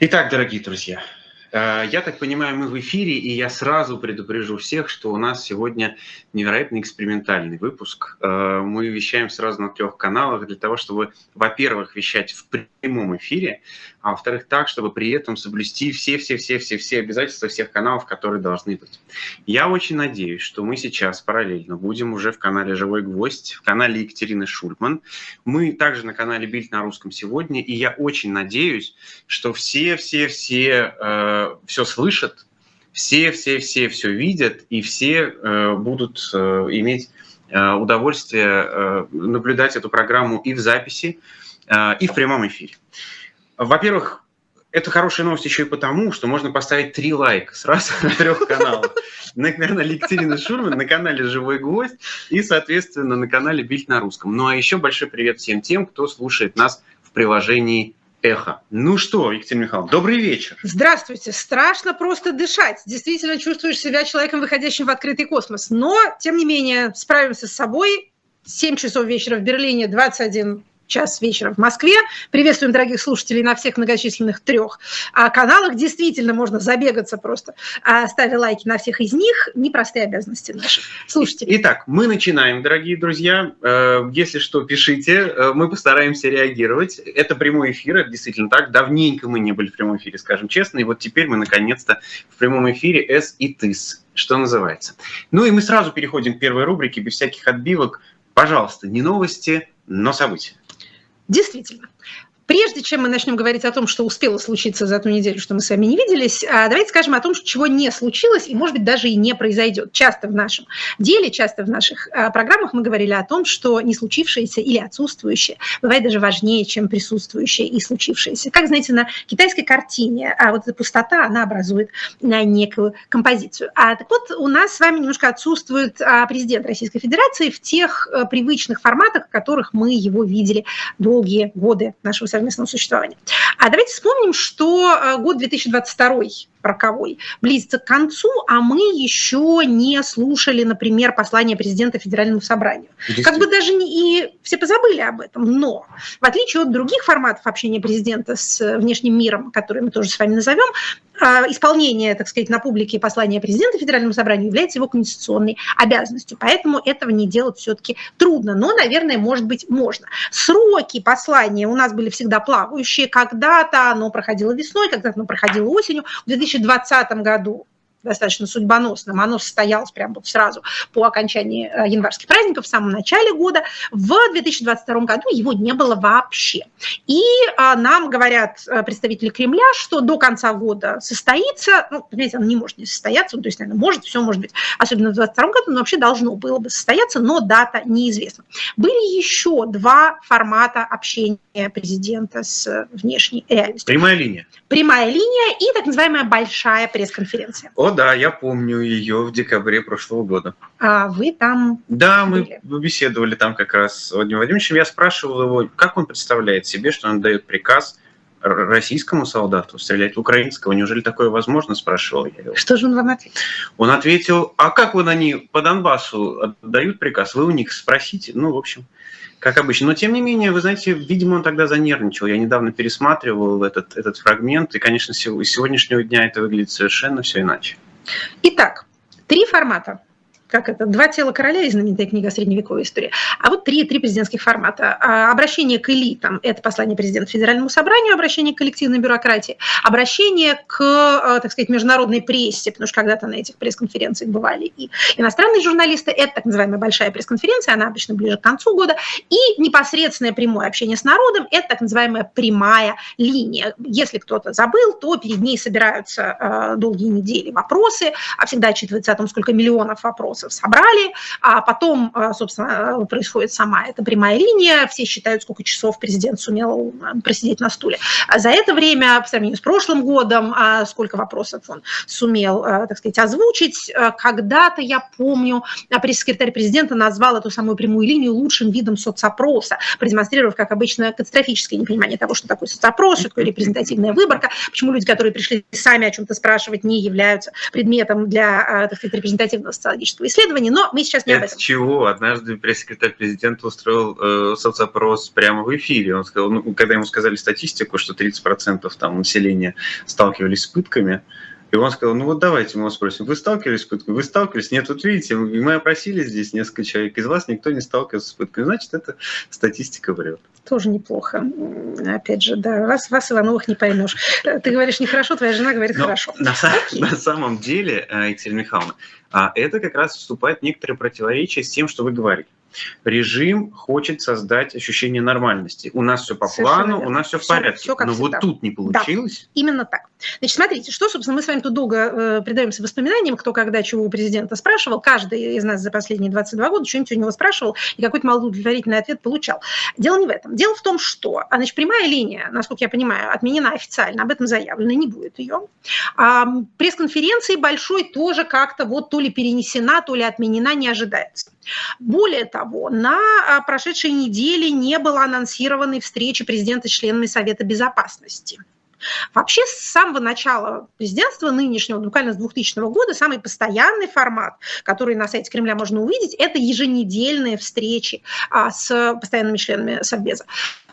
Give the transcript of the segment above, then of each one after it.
Итак, дорогие друзья, Э, я так понимаю, мы в эфире, и я сразу предупрежу всех, что у нас сегодня невероятно экспериментальный выпуск. Э, мы вещаем сразу на трех каналах для того, чтобы, во-первых, вещать в прямом эфире, а во-вторых, так, чтобы при этом соблюсти все-все-все-все-все обязательства всех каналов, которые должны быть. Я очень надеюсь, что мы сейчас параллельно будем уже в канале «Живой гвоздь», в канале Екатерины Шульман. Мы также на канале «Бильд на русском сегодня», и я очень надеюсь, что все-все-все э, все слышат, все, все, все все видят, и все э, будут э, иметь э, удовольствие э, наблюдать эту программу и в записи, э, и в прямом эфире. Во-первых, это хорошая новость еще и потому, что можно поставить три лайка сразу на трех каналах. На канале Екатерины Шурман, на канале «Живой гвоздь» и, соответственно, на канале «Бильд на русском». Ну а еще большой привет всем тем, кто слушает нас в приложении эхо. Ну что, Екатерина Михайловна, добрый вечер. Здравствуйте. Страшно просто дышать. Действительно чувствуешь себя человеком, выходящим в открытый космос. Но, тем не менее, справимся с собой. 7 часов вечера в Берлине, 21 час вечера в Москве. Приветствуем дорогих слушателей на всех многочисленных трех а, каналах. Действительно, можно забегаться просто, а, ставя лайки на всех из них. Непростые обязанности наши слушателей. Итак, мы начинаем, дорогие друзья. Э, если что, пишите. Э, мы постараемся реагировать. Это прямой эфир, это действительно так. Давненько мы не были в прямом эфире, скажем честно. И вот теперь мы наконец-то в прямом эфире «С и ТЫС», что называется. Ну и мы сразу переходим к первой рубрике, без всяких отбивок. Пожалуйста, не новости, но события. Действительно. Прежде чем мы начнем говорить о том, что успело случиться за ту неделю, что мы с вами не виделись, а, давайте скажем о том, чего не случилось и, может быть, даже и не произойдет. Часто в нашем деле, часто в наших а, программах мы говорили о том, что не случившееся или отсутствующее бывает даже важнее, чем присутствующее и случившееся. Как, знаете, на китайской картине а вот эта пустота, она образует некую композицию. А так вот, у нас с вами немножко отсутствует президент Российской Федерации в тех привычных форматах, в которых мы его видели долгие годы нашего совместного существования. А давайте вспомним, что э, год 2022 роковой близится к концу, а мы еще не слушали, например, послание президента Федеральному собранию. Как бы даже не, и все позабыли об этом, но в отличие от других форматов общения президента с внешним миром, которые мы тоже с вами назовем, исполнение, так сказать, на публике послания президента Федеральному собранию является его конституционной обязанностью. Поэтому этого не делать все-таки трудно. Но, наверное, может быть, можно. Сроки послания у нас были всегда плавающие. Когда-то оно проходило весной, когда-то оно проходило осенью. В 2020 году достаточно судьбоносным. Оно состоялось прямо вот сразу по окончании э, январских праздников в самом начале года. В 2022 году его не было вообще. И а, нам говорят э, представители Кремля, что до конца года состоится, ну, понимаете, оно не может не состояться, ну, то есть, наверное, может, все может быть, особенно в 2022 году, но вообще должно было бы состояться, но дата неизвестна. Были еще два формата общения президента с внешней реальностью. Прямая линия. Прямая линия и так называемая большая пресс-конференция. О, да, я помню ее в декабре прошлого года. А вы там Да, были? мы беседовали там как раз с Владимиром Владимировичем. Я спрашивал его, как он представляет себе, что он дает приказ российскому солдату стрелять в украинского. Неужели такое возможно, спрашивал я его. Что же он вам ответил? Он ответил, а как вот они по Донбассу отдают приказ? Вы у них спросите. Ну, в общем, как обычно. Но, тем не менее, вы знаете, видимо, он тогда занервничал. Я недавно пересматривал этот, этот фрагмент, и, конечно, с сегодняшнего дня это выглядит совершенно все иначе. Итак, три формата как это, «Два тела короля» и знаменитая книга «Средневековая история». А вот три, три президентских формата. А, обращение к элитам – это послание президента Федеральному собранию, обращение к коллективной бюрократии, обращение к, а, так сказать, международной прессе, потому что когда-то на этих пресс-конференциях бывали и иностранные журналисты, это так называемая большая пресс-конференция, она обычно ближе к концу года, и непосредственное прямое общение с народом – это так называемая прямая линия. Если кто-то забыл, то перед ней собираются а, долгие недели вопросы, а всегда отчитывается о том, сколько миллионов вопросов вопросов собрали, а потом, а, собственно, происходит сама эта прямая линия, все считают, сколько часов президент сумел а, просидеть на стуле. А за это время, по сравнению с прошлым годом, сколько вопросов он сумел, так сказать, озвучить. Когда-то, я помню, пресс-секретарь президента назвал эту самую прямую линию лучшим видом соцопроса, продемонстрировав, как обычно, катастрофическое непонимание того, что такое соцопрос, что такое репрезентативная выборка, почему люди, которые пришли сами о чем-то спрашивать, не являются предметом для, так сказать, репрезентативного социологического исследование, но мы сейчас не об этом. чего? Однажды пресс-секретарь президента устроил э, соцопрос прямо в эфире. Он сказал, ну, когда ему сказали статистику, что 30% там населения сталкивались с пытками, и он сказал, ну вот давайте мы вас спросим, вы сталкивались с пыткой? Вы сталкивались? Нет, вот видите, мы опросили здесь несколько человек, из вас никто не сталкивался с пыткой. Значит, это статистика врет. Тоже неплохо. Опять же, да, вас, вас Ивановых не поймешь. Ты говоришь нехорошо, твоя жена говорит Но хорошо. На, на самом деле, э, Екатерина Михайловна, а, это как раз вступает в некоторые противоречия с тем, что вы говорите. Режим хочет создать ощущение нормальности. У нас все по Совершенно плану, верно. у нас все в Всё- порядке. всё как Но всегда. вот тут не получилось. Именно так. Значит, смотрите, что, собственно, мы с вами тут долго э, предаемся воспоминаниям, кто когда чего у президента спрашивал. Каждый из нас за последние 22 года что-нибудь у него спрашивал и какой-то малоудовлетворительный ответ получал. Дело не в этом. Дело в том, что, а, значит, прямая линия, насколько я понимаю, отменена официально, об этом заявлено, не будет ее. А, пресс-конференции большой тоже как-то вот то ли перенесена, то ли отменена, не ожидается. Более того, на а, прошедшей неделе не было анонсированной встречи президента с членами Совета Безопасности. Вообще, с самого начала президентства нынешнего, буквально с 2000 года, самый постоянный формат, который на сайте Кремля можно увидеть, это еженедельные встречи а, с постоянными членами Совбеза.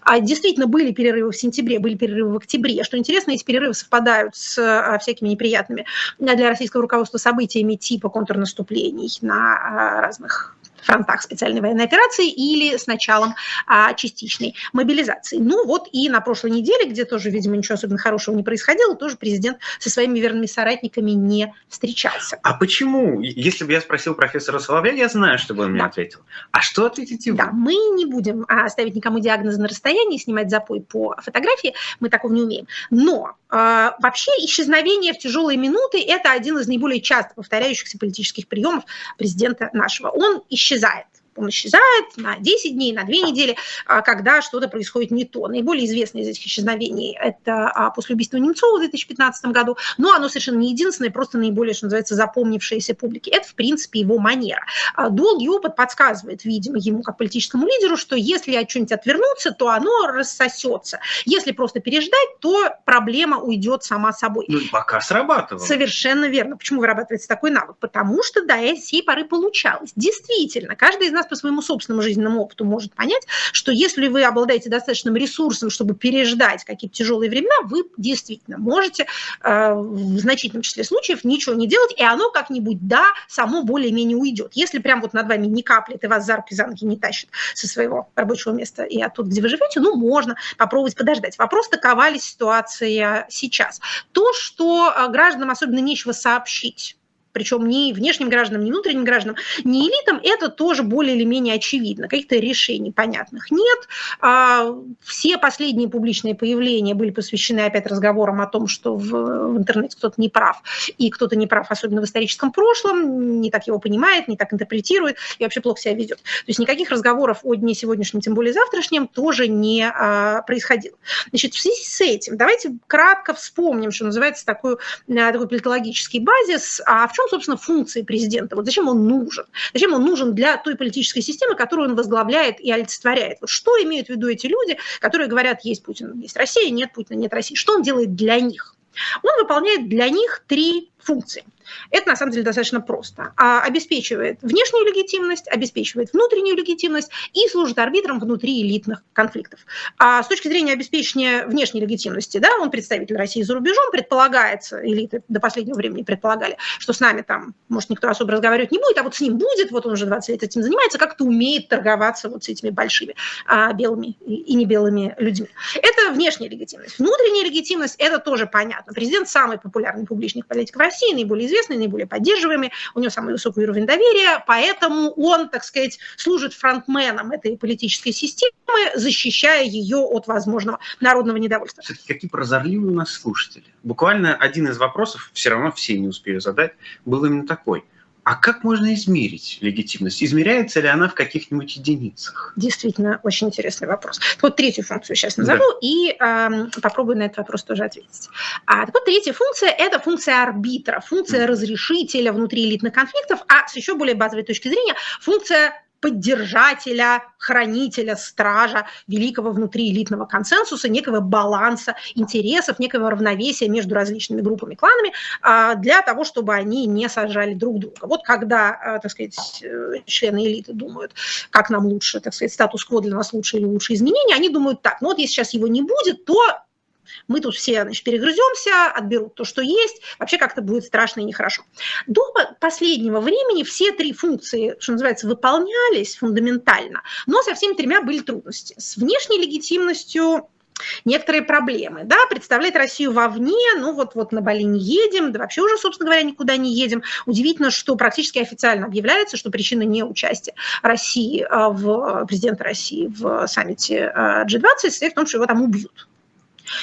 А действительно были перерывы в сентябре, были перерывы в октябре. Что интересно, эти перерывы совпадают с а, всякими неприятными для российского руководства событиями типа контрнаступлений на разных фронтах специальной военной операции или с началом а, частичной мобилизации. Ну вот и на прошлой неделе, где тоже, видимо, ничего особенно хорошего не происходило, тоже президент со своими верными соратниками не встречался. А почему? Если бы я спросил профессора Соловья, я знаю, что бы он мне Да. ответил. А что ответите вы? Да, мы не будем а, ставить никому диагнозы на расстоянии, снимать запой по фотографии, мы такого не умеем. Но а, вообще исчезновение в тяжелые минуты – это один из наиболее часто повторяющихся политических приемов президента нашего. Он исчезает. Он исчезает на 10 дней, на 2 недели, а, когда что-то происходит не то. Наиболее известное из этих исчезновений – это а, после убийства Немцова в 2015 году, но оно совершенно не единственное, просто наиболее, что называется, запомнившееся публике. Это, в принципе, его манера. А, Долгий опыт подсказывает, видимо, ему как политическому лидеру, что если от чего-нибудь отвернуться, то оно рассосется. Если просто переждать, то проблема уйдет сама собой. Ну, пока срабатывало. Совершенно верно. Почему вырабатывается такой навык? Потому что до сей поры получалось. Действительно, каждый из нас по своему собственному жизненному опыту может понять, что если вы обладаете достаточным ресурсом, чтобы переждать какие-то тяжелые времена, вы действительно можете э, в значительном числе случаев ничего не делать, и оно как-нибудь, да, само более-менее уйдет. Если прям вот над вами не каплет и вас за руки за не тащит со своего рабочего места и оттуда, где вы живете, ну, можно попробовать подождать. Вопрос, такова ли ситуация сейчас. То, что э, гражданам особенно нечего сообщить, причем ни внешним гражданам, ни внутренним гражданам, ни элитам, это тоже более или менее очевидно. Каких-то решений понятных нет. А, Все последние публичные появления были посвящены опять разговорам о том, что в, интернете кто-то не прав, и кто-то не прав, особенно в историческом прошлом, не так его понимает, не так интерпретирует и вообще плохо себя ведет. То есть никаких разговоров о дне сегодняшнем, тем более завтрашнем, тоже не а, происходило. Значит, в связи с этим давайте кратко вспомним, что называется такой, а, такой политологический базис. А в чем, собственно, функции президента? Вот зачем он нужен? Зачем он нужен для той политической системы, которую он возглавляет и олицетворяет? Вот что имеют в виду эти люди, которые говорят, есть Путин, есть Россия, нет Путина, нет России? Что он делает для них? Он выполняет для них три функции. Это на самом деле достаточно просто. А, обеспечивает внешнюю легитимность, обеспечивает внутреннюю легитимность и служит арбитром внутри элитных конфликтов. А с точки зрения обеспечения внешней легитимности, да, он представитель России за рубежом, предполагается, элиты до последнего времени предполагали, что с нами там, может, никто особо разговаривать не будет, а вот с ним будет, вот он уже 20 лет этим занимается, как-то умеет торговаться вот с этими большими а, белыми и, и не белыми людьми. Это внешняя легитимность. Внутренняя легитимность, это тоже понятно. Президент самый популярный публичных политик в России, наиболее известный, наиболее поддерживаемый, у него самый высокий уровень доверия, поэтому он, так сказать, служит фронтменом этой политической системы, защищая ее от возможного народного недовольства. Все-таки какие прозорливые у нас слушатели. Буквально один из вопросов, все равно все не успею задать, был именно такой. А как можно измерить легитимность? Измеряется ли она в каких-нибудь единицах? Действительно, очень интересный вопрос. Вот третью функцию сейчас назову да. и э, попробую на этот вопрос тоже ответить. А, так вот, третья функция – это функция арбитра, функция mm-hmm. разрешителя внутри элитных конфликтов, а с еще более базовой точки зрения – функция поддержателя, хранителя, стража великого внутри элитного консенсуса, некого баланса интересов, некого равновесия между различными группами, кланами, а, для того, чтобы они не сажали друг друга. Вот когда, а, так сказать, э, члены элиты думают, как нам лучше, так сказать, статус-кво для нас лучше или лучше изменения, они думают так, ну вот если сейчас его не будет, то мы тут все значит, перегрыземся, отберут то, что есть, вообще как-то будет страшно и нехорошо. До последнего времени все три функции, что называется, выполнялись фундаментально, но со всеми тремя были трудности. С внешней легитимностью некоторые проблемы. Да, представлять Россию вовне, ну вот, вот на Бали не едем, да вообще уже, собственно говоря, никуда не едем. Удивительно, что практически официально объявляется, что причина не участия России а, в президента России в саммите G20 а, состоит в том, что его там убьют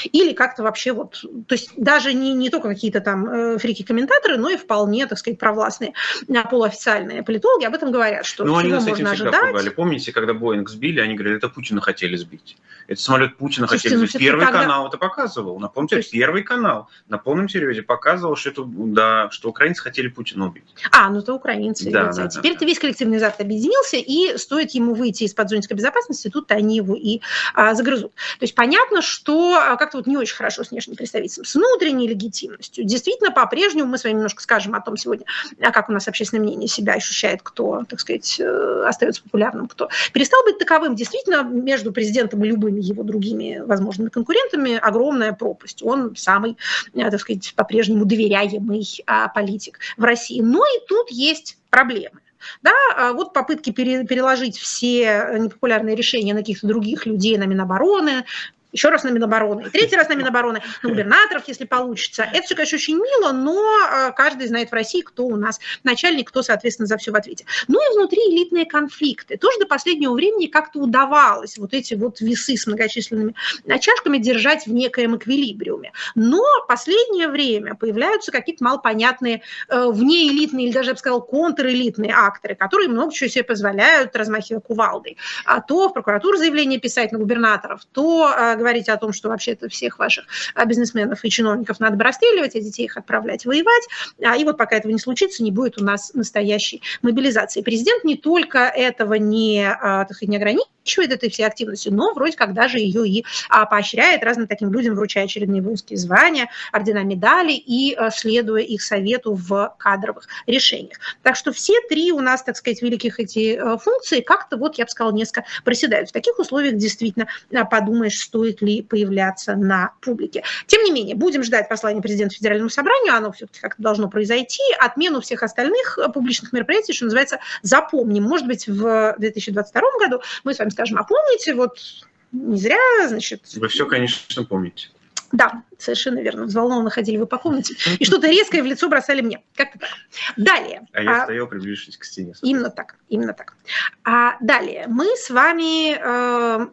или как-то вообще вот, то есть даже не, не только какие-то там э, фрики-комментаторы, но и вполне, так сказать, провластные э, полуофициальные политологи об этом говорят, что ну, они можно этим ожидать. Пугали. Помните, когда Боинг сбили, они говорили, это Путина хотели сбить. Это самолет Путина Слушайте, хотели ну, сбить. Первый тогда... канал это показывал. Напомните, есть... первый канал на полном серьезе показывал, что, это, да, что украинцы хотели Путина убить. А, ну это украинцы. Да, да, Теперь да, это да. весь коллективный Запад объединился, и стоит ему выйти из-под зонской безопасности, тут они его и а, загрызут. То есть понятно, что а, как-то вот не очень хорошо с внешним представительством, с внутренней легитимностью. Действительно, по-прежнему мы с вами немножко скажем о том сегодня, а как у нас общественное мнение себя ощущает, кто, так сказать, э, остается популярным, кто перестал быть таковым. Действительно, между президентом и любыми его другими возможными конкурентами огромная пропасть. Он самый, э, так сказать, по-прежнему доверяемый а, политик в России. Но и тут есть проблемы. Да, а вот попытки переложить все непопулярные решения на каких-то других людей, на Минобороны, еще раз на Минобороны, и третий раз на Минобороны, на губернаторов, если получится. Это все, конечно, очень мило, но а, каждый знает в России, кто у нас начальник, кто, соответственно, за все в ответе. Ну и внутри элитные конфликты. Тоже до последнего времени как-то удавалось вот эти вот весы с многочисленными чашками держать в некоем эквилибриуме. Но последнее время появляются какие-то малопонятные э, внеэлитные или даже, я бы сказала, контрэлитные акторы, которые много чего себе позволяют, размахивая кувалдой. А то в прокуратуру заявление писать на губернаторов, то а, говорить о том, что вообще-то всех ваших а, бизнесменов и чиновников надо бы расстреливать, а детей их отправлять воевать. А, и вот пока этого не случится, не будет у нас настоящей мобилизации. Президент не только этого не, так сказать, не ограничивает, этой всей активностью, но вроде как даже ее и а, поощряет, разным таким людям вручая очередные воинские звания, ордена, медали и а, следуя их совету в кадровых решениях. Так что все три у нас, так сказать, великих эти а, функции как-то, вот я бы сказала, несколько проседают. В таких условиях действительно а, подумаешь, стоит ли появляться на публике. Тем не менее, будем ждать послания президента Федеральному собранию, оно все-таки как-то должно произойти, отмену всех остальных публичных мероприятий, что называется, запомним. Может быть, в 2022 году мы с вами скажем, а помните, вот не зря, значит... Вы все, конечно, помните. Да, совершенно верно. Взволнованно ходили вы по комнате и что-то резкое в лицо бросали мне. Как-то так. Далее. А я а, стоял, приближившись к стене. Именно так, именно так. А далее мы с вами э,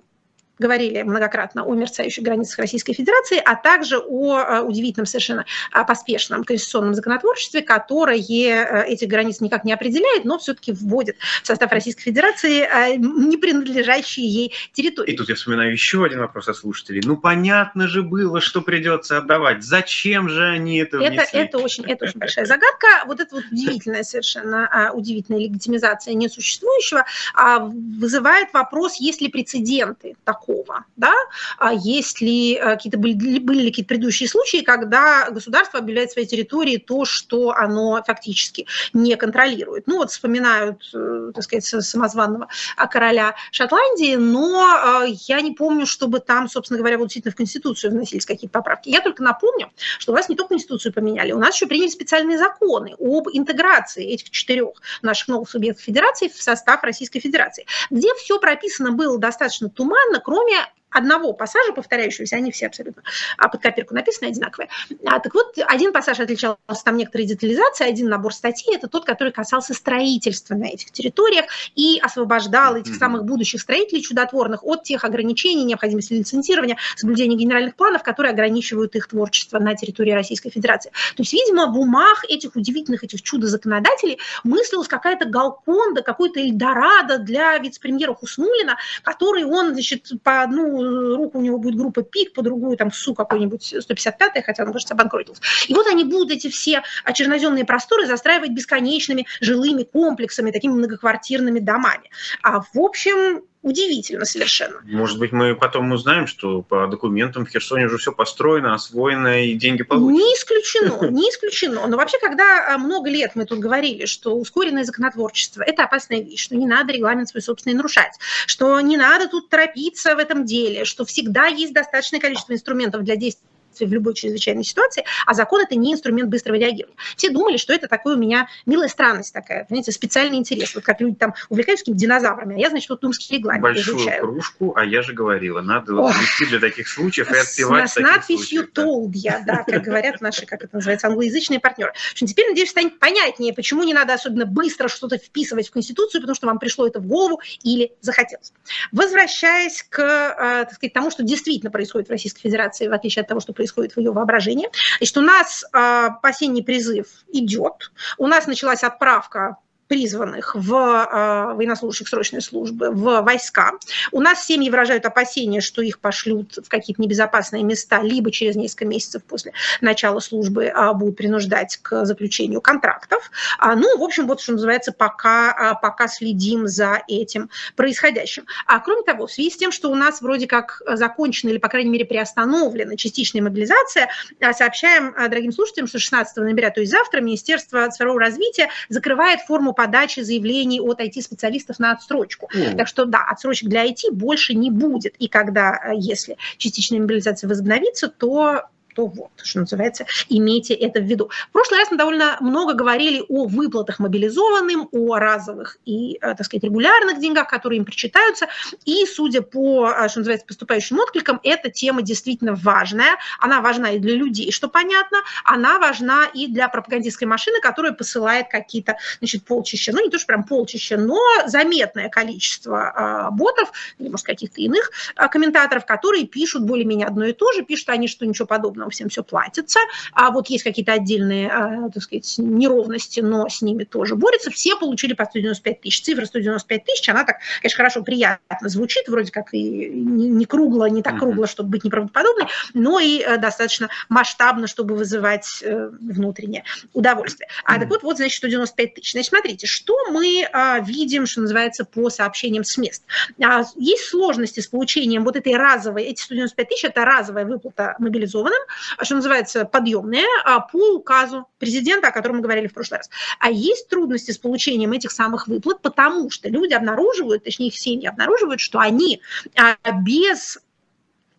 говорили многократно о мерцающих границах Российской Федерации, а также о э, удивительном совершенно поспешном конституционном законотворчестве, которое э, эти границы никак не определяет, но все-таки вводит в состав Российской Федерации э, не принадлежащие ей территории. И тут я вспоминаю еще один вопрос от слушателей. Ну, понятно же было, что придется отдавать. Зачем же они это внесли? Это, это, очень, это очень большая загадка. Вот эта вот удивительная совершенно а, удивительная легитимизация несуществующего а, вызывает вопрос, есть ли прецеденты такого такого, да, а есть ли э, какие-то были, были ли какие-то предыдущие случаи, когда государство объявляет своей территории то, что оно фактически не контролирует. Ну вот вспоминают, э, так сказать, самозванного а, короля Шотландии, но э, я не помню, чтобы там, собственно говоря, вот действительно в Конституцию вносились какие-то поправки. Я только напомню, что у нас не только Конституцию поменяли, у нас еще приняли специальные законы об интеграции этих четырех наших новых субъектов федерации в состав Российской Федерации, где все прописано было достаточно туманно, кроме кроме одного пассажа повторяющегося, они все абсолютно а под копирку написаны одинаковые. А, так вот, один пассаж отличался там некоторой детализацией, один набор статей, это тот, который касался строительства на этих территориях и освобождал этих самых будущих строителей чудотворных от тех ограничений, необходимости лицензирования, соблюдения генеральных планов, которые ограничивают их творчество на территории Российской Федерации. То есть, видимо, в умах этих удивительных, этих чудо-законодателей мыслилась какая-то галконда, какой-то Эльдорадо для вице-премьера Хуснулина, который он, значит, по, ну, руку у него будет группа ПИК, по другую там СУ какой-нибудь 155 хотя он, кажется, обанкротился. И вот они будут эти все черноземные просторы застраивать бесконечными жилыми комплексами, такими многоквартирными домами. А в общем, удивительно совершенно. Может быть, мы потом узнаем, что по документам в Херсоне уже все построено, освоено и деньги получат. Не исключено, не исключено. Но вообще, когда а, много лет мы тут говорили, что ускоренное законотворчество – это опасная вещь, что не надо регламент свой собственный нарушать, что не надо тут торопиться в этом деле, что всегда есть достаточное количество инструментов для действия в любой чрезвычайной ситуации, а закон это не инструмент быстрого реагирования. Все думали, что это такой у меня милая странность такая, понимаете, специальный интерес. Вот как люди там увлекаются какими-то динозаврами, а я, значит, вот думский регламент Большую изучаю. кружку, а я же говорила, надо вести для таких случаев и отпевать С надписью told я, да, как говорят наши, как это называется, англоязычные партнеры. Что теперь, надеюсь, станет понятнее, почему не надо особенно быстро что-то вписывать в Конституцию, потому что вам пришло это в голову или захотелось. Возвращаясь к, э, так сказать, тому, что действительно происходит в Российской Федерации, в отличие от того, что происходит в ее воображении. Значит, у нас э, осенний призыв идет, у нас началась отправка призванных в э, военнослужащих срочной службы в войска. У нас семьи выражают опасения, что их пошлют в какие-то небезопасные места, либо через несколько месяцев после начала службы э, будут принуждать к заключению контрактов. А, ну, в общем, вот что называется, пока, э, пока следим за этим происходящим. А кроме того, в связи с тем, что у нас вроде как закончена или, по крайней мере, приостановлена частичная мобилизация, сообщаем дорогим слушателям, что 16 ноября, то есть завтра, Министерство цифрового развития закрывает форму подачи заявлений от IT-специалистов на отсрочку. Mm. Так что да, отсрочек для IT больше не будет. И когда, э, если частичная мобилизация возобновится, то то вот, что называется, имейте это в виду. В прошлый раз мы довольно много говорили о выплатах мобилизованным, о разовых и, э, так сказать, регулярных деньгах, которые им причитаются. И, судя по, э, что называется, поступающим откликам, эта тема действительно важная. Она важна и для людей, что понятно. Она важна и для пропагандистской машины, которая посылает какие-то, значит, полчища, ну, не то, что прям полчища, но заметное количество э, ботов или, может, каких-то иных комментаторов, которые пишут более-менее одно и то же, пишут они, что ничего подобного нам всем все платится, а вот есть какие-то отдельные, а, так сказать, неровности, но с ними тоже борются. Все получили по 195 тысяч. Цифра 195 тысяч, она так, конечно, хорошо, приятно звучит, вроде как и не кругло, не так кругло, чтобы быть неправдоподобной, но и э, достаточно масштабно, чтобы вызывать э, внутреннее удовольствие. А так вот, вот, значит, 195 тысяч. Значит, смотрите, что мы видим, что называется, по сообщениям с мест. А, есть сложности с получением вот этой разовой, эти 195 тысяч, это разовая выплата мобилизованным, что называется, подъемные а, по указу президента, о котором мы говорили в прошлый раз. А есть трудности с получением этих самых выплат, потому что люди обнаруживают, точнее их семьи обнаруживают, что они а, без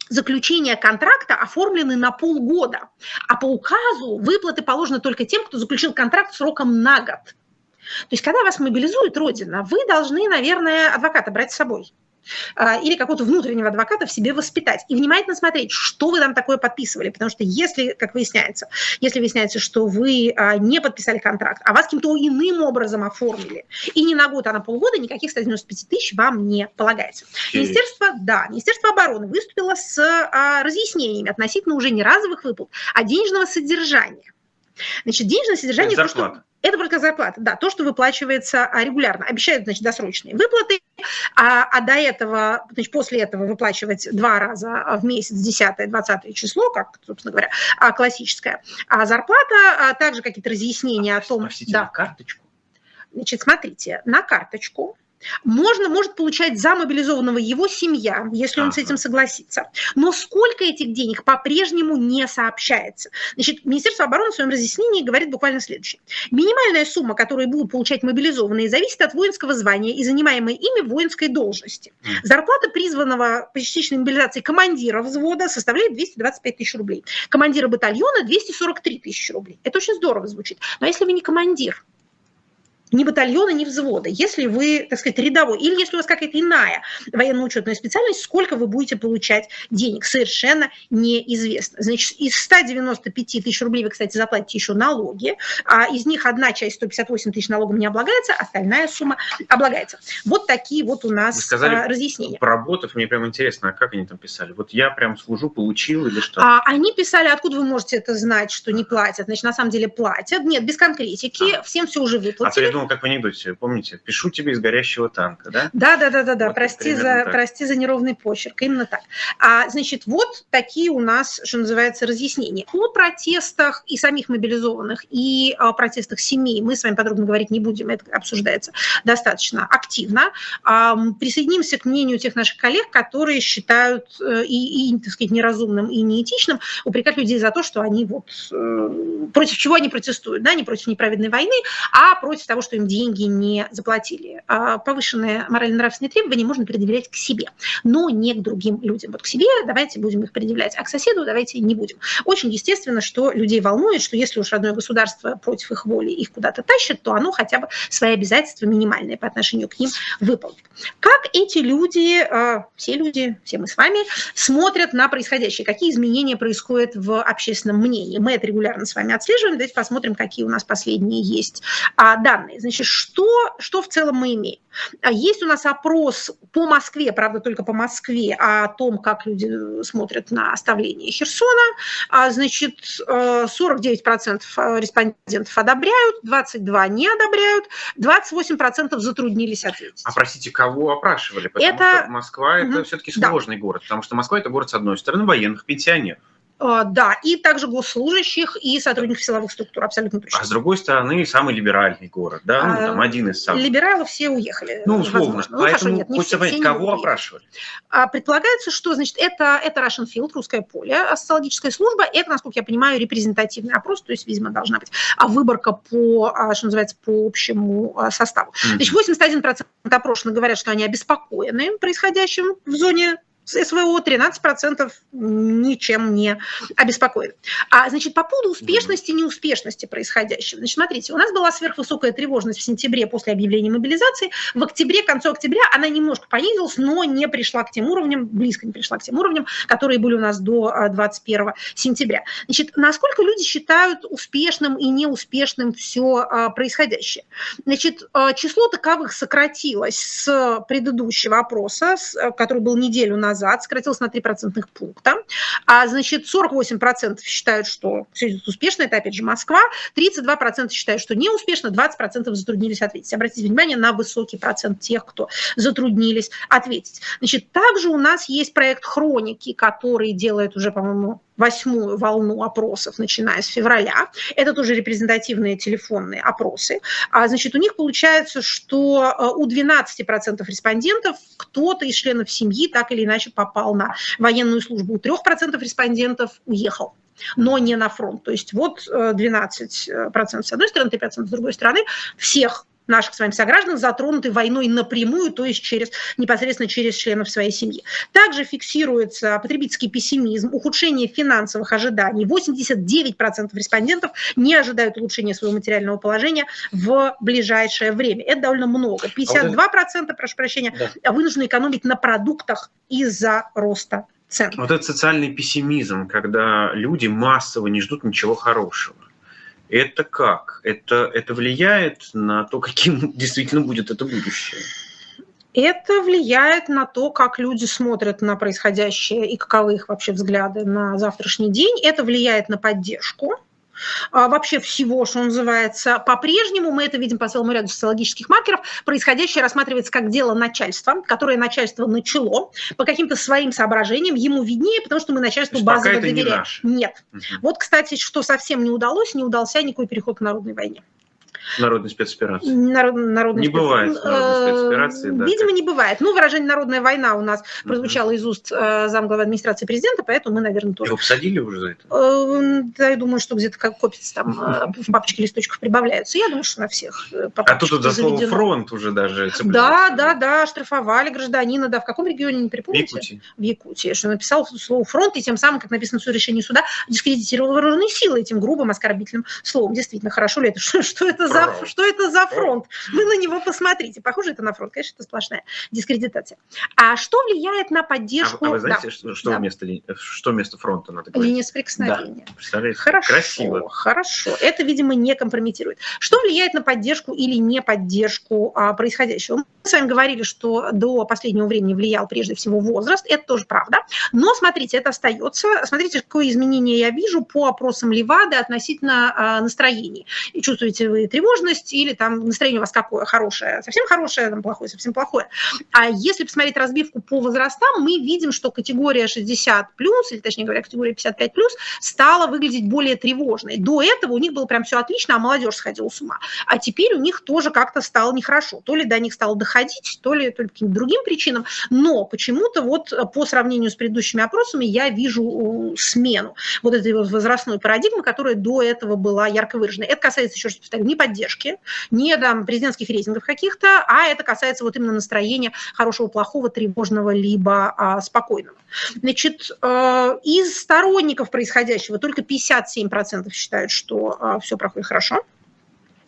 заключения контракта оформлены на полгода, а по указу выплаты положены только тем, кто заключил контракт сроком на год. То есть, когда вас мобилизует Родина, вы должны, наверное, адвоката брать с собой. А, или какого-то внутреннего адвоката в себе воспитать и внимательно смотреть, что вы там такое подписывали, потому что если, как выясняется, если выясняется, что вы а, не подписали контракт, а вас каким-то иным образом оформили, и не на год, а на полгода, никаких 195 тысяч вам не полагается. Министерство, да, Министерство обороны выступило с а, разъяснениями относительно уже не разовых выплат, а денежного содержания. Значит, денежное содержание... Зарплата. То, что это только зарплата, да, то, что выплачивается регулярно. Обещают, значит, досрочные выплаты, а, а до этого, значит, после этого выплачивать два раза в месяц, 10-20 число, как, собственно говоря, а, классическая. А зарплата, а также какие-то разъяснения а, о том... Простите, да. на карточку? Значит, смотрите, на карточку можно, может получать за мобилизованного его семья, если он ага. с этим согласится. Но сколько этих денег по-прежнему не сообщается. Значит, Министерство обороны в своем разъяснении говорит буквально следующее. Минимальная сумма, которую будут получать мобилизованные, зависит от воинского звания и занимаемой ими воинской должности. Зарплата призванного по частичной мобилизации командира взвода составляет 225 тысяч рублей. Командира батальона 243 тысячи рублей. Это очень здорово звучит. Но если вы не командир, ни батальона, ни взвода. Если вы, так сказать, рядовой, или если у вас какая-то иная военно-учетная специальность, сколько вы будете получать денег, совершенно неизвестно. Значит, из 195 тысяч рублей вы, кстати, заплатите еще налоги, а из них одна часть, 158 тысяч налогом не облагается, остальная сумма облагается. Вот такие вот у нас вы сказали, а, разъяснения. Про работов мне прям интересно, а как они там писали? Вот я прям служу, получил или что? А, они писали, откуда вы можете это знать, что не платят? Значит, на самом деле платят. Нет, без конкретики, а. всем все уже выплатили думал, как в анекдоте, помните, пишу тебе из горящего танка, да? Да, да, да, да, да. Вот прости, за, так. прости за неровный почерк, именно так. А, значит, вот такие у нас, что называется, разъяснения. О протестах и самих мобилизованных, и о протестах семей мы с вами подробно говорить не будем, это обсуждается достаточно активно. А, присоединимся к мнению тех наших коллег, которые считают э, и, и, так сказать, неразумным, и неэтичным упрекать людей за то, что они вот э, против чего они протестуют, да, не против неправедной войны, а против того, что им деньги не заплатили. А повышенные морально-нравственные требования можно предъявлять к себе, но не к другим людям. Вот к себе давайте будем их предъявлять, а к соседу давайте не будем. Очень естественно, что людей волнует, что если уж родное государство против их воли их куда-то тащит, то оно хотя бы свои обязательства минимальные по отношению к ним выполнит. Как эти люди, а, все люди, все мы с вами, смотрят на происходящее? Какие изменения происходят в общественном мнении? Мы это регулярно с вами отслеживаем. Давайте посмотрим, какие у нас последние есть а, данные. Значит, что, что в целом мы имеем? А есть у нас опрос по Москве, правда, только по Москве, о том, как люди смотрят на оставление Херсона. А, значит, 49% э, респондентов одобряют, 22% не одобряют, 28% затруднились ответить. А простите, кого опрашивали? Потому это... что Москва – это угу. все-таки сложный да. город, потому что Москва – это город, с одной стороны, военных, пенсионеров. А, да, и также госслужащих и сотрудников силовых структур, абсолютно точно. А с другой стороны, самый либеральный город, да, ну, там один из самых. Либералы все уехали. Ну, условно. Возможно. Ну, Поэтому хорошо, нет, не хочется понять, кого опрашивали? А, предполагается, что, значит, это, это Russian Field, русское поле, а социологическая служба, это, насколько я понимаю, репрезентативный опрос, то есть, видимо, должна быть выборка по, что называется, по общему составу. Mm-hmm. Значит, 81% опрошенных говорят, что они обеспокоены происходящим в зоне СВО 13% ничем не обеспокоен. А, значит, по поводу успешности и неуспешности происходящего. Значит, смотрите, у нас была сверхвысокая тревожность в сентябре после объявления мобилизации. В октябре, к концу октября она немножко понизилась, но не пришла к тем уровням, близко не пришла к тем уровням, которые были у нас до 21 а, сентября. Значит, насколько люди считают успешным и неуспешным все а, происходящее? Значит, а, число таковых сократилось с предыдущего опроса, который был неделю назад, назад, сократилось на 3 процентных пункта. А, значит, 48% считают, что все идет успешно, это опять же Москва, 32% считают, что неуспешно, 20% затруднились ответить. Обратите внимание на высокий процент тех, кто затруднились ответить. Значит, также у нас есть проект «Хроники», который делает уже, по-моему, восьмую волну опросов, начиная с февраля. Это тоже репрезентативные телефонные опросы. А, значит, у них получается, что э, у 12% респондентов кто-то из членов семьи так или иначе попал на военную службу. У 3% респондентов уехал но не на фронт. То есть вот 12% э, с одной стороны, 3% с другой стороны, всех наших с вами сограждан затронуты войной напрямую, то есть через, непосредственно через членов своей семьи. Также фиксируется потребительский пессимизм, ухудшение финансовых ожиданий. 89% респондентов не ожидают улучшения своего материального положения в ближайшее время. Это довольно много. 52%, а прошу прощения, да. вынуждены экономить на продуктах из-за роста цен. Вот этот социальный пессимизм, когда люди массово не ждут ничего хорошего. Это как? Это, это влияет на то, каким действительно будет это будущее? Это влияет на то, как люди смотрят на происходящее и каковы их вообще взгляды на завтрашний день. Это влияет на поддержку а, вообще всего, что называется. По-прежнему мы это видим по целому ряду социологических маркеров. Происходящее рассматривается как дело начальства, которое начальство начало по каким-то своим соображениям. Ему виднее, потому что мы начальству базово доверяем. Не Нет. Угу. Вот, кстати, что совсем не удалось, не удался никакой переход к народной войне. Народной спецоперации. Народ, народной не спец... бывает народной э, спецоперации. Да, Видимо, как... не бывает. Ну, выражение «народная война» у нас uh-huh. прозвучало из уст э, замглавы администрации президента, поэтому мы, наверное, тоже... Его посадили уже за это? Э, да, я думаю, что где-то как копится там uh-huh. в папочке листочков прибавляются. Я думаю, что на всех А тут за слово «фронт» уже даже Да, да, да, штрафовали гражданина, да, в каком регионе, не припомните? В Якутии. В Якутии, что написал слово «фронт», и тем самым, как написано в решении суда, дискредитировал вооруженные силы этим грубым оскорбительным словом. Действительно, хорошо ли это? Что, что это за, что это за за фронт. Вы на него посмотрите. Похоже это на фронт. Конечно, это сплошная дискредитация. А что влияет на поддержку... А, а вы знаете, да. что, что, да. вместо, что вместо фронта надо говорить? Линия соприкосновения. Да. Представляете? Хорошо, Красиво. Хорошо. Это, видимо, не компрометирует. Что влияет на поддержку или не поддержку а, происходящего? Мы с вами говорили, что до последнего времени влиял прежде всего возраст. Это тоже правда. Но, смотрите, это остается. Смотрите, какое изменение я вижу по опросам Левады относительно а, настроений. И чувствуете вы тревожность, или там настроение у вас какое, хорошее, совсем хорошее, там плохое, совсем плохое. А если посмотреть разбивку по возрастам, мы видим, что категория 60 плюс, или точнее говоря, категория 55 плюс, стала выглядеть более тревожной. До этого у них было прям все отлично, а молодежь сходила с ума. А теперь у них тоже как-то стало нехорошо. То ли до них стало доходить, то ли, то ли каким-то другим причинам. Но почему-то вот по сравнению с предыдущими опросами я вижу смену вот этой возрастной парадигмы, которая до этого была ярко выраженной. Это касается, еще раз повторю, не поддержки, не там, президентских рейтингов каких-то, а это касается вот именно настроения хорошего, плохого, тревожного, либо а, спокойного. Значит, э, из сторонников происходящего только 57% считают, что а, все проходит хорошо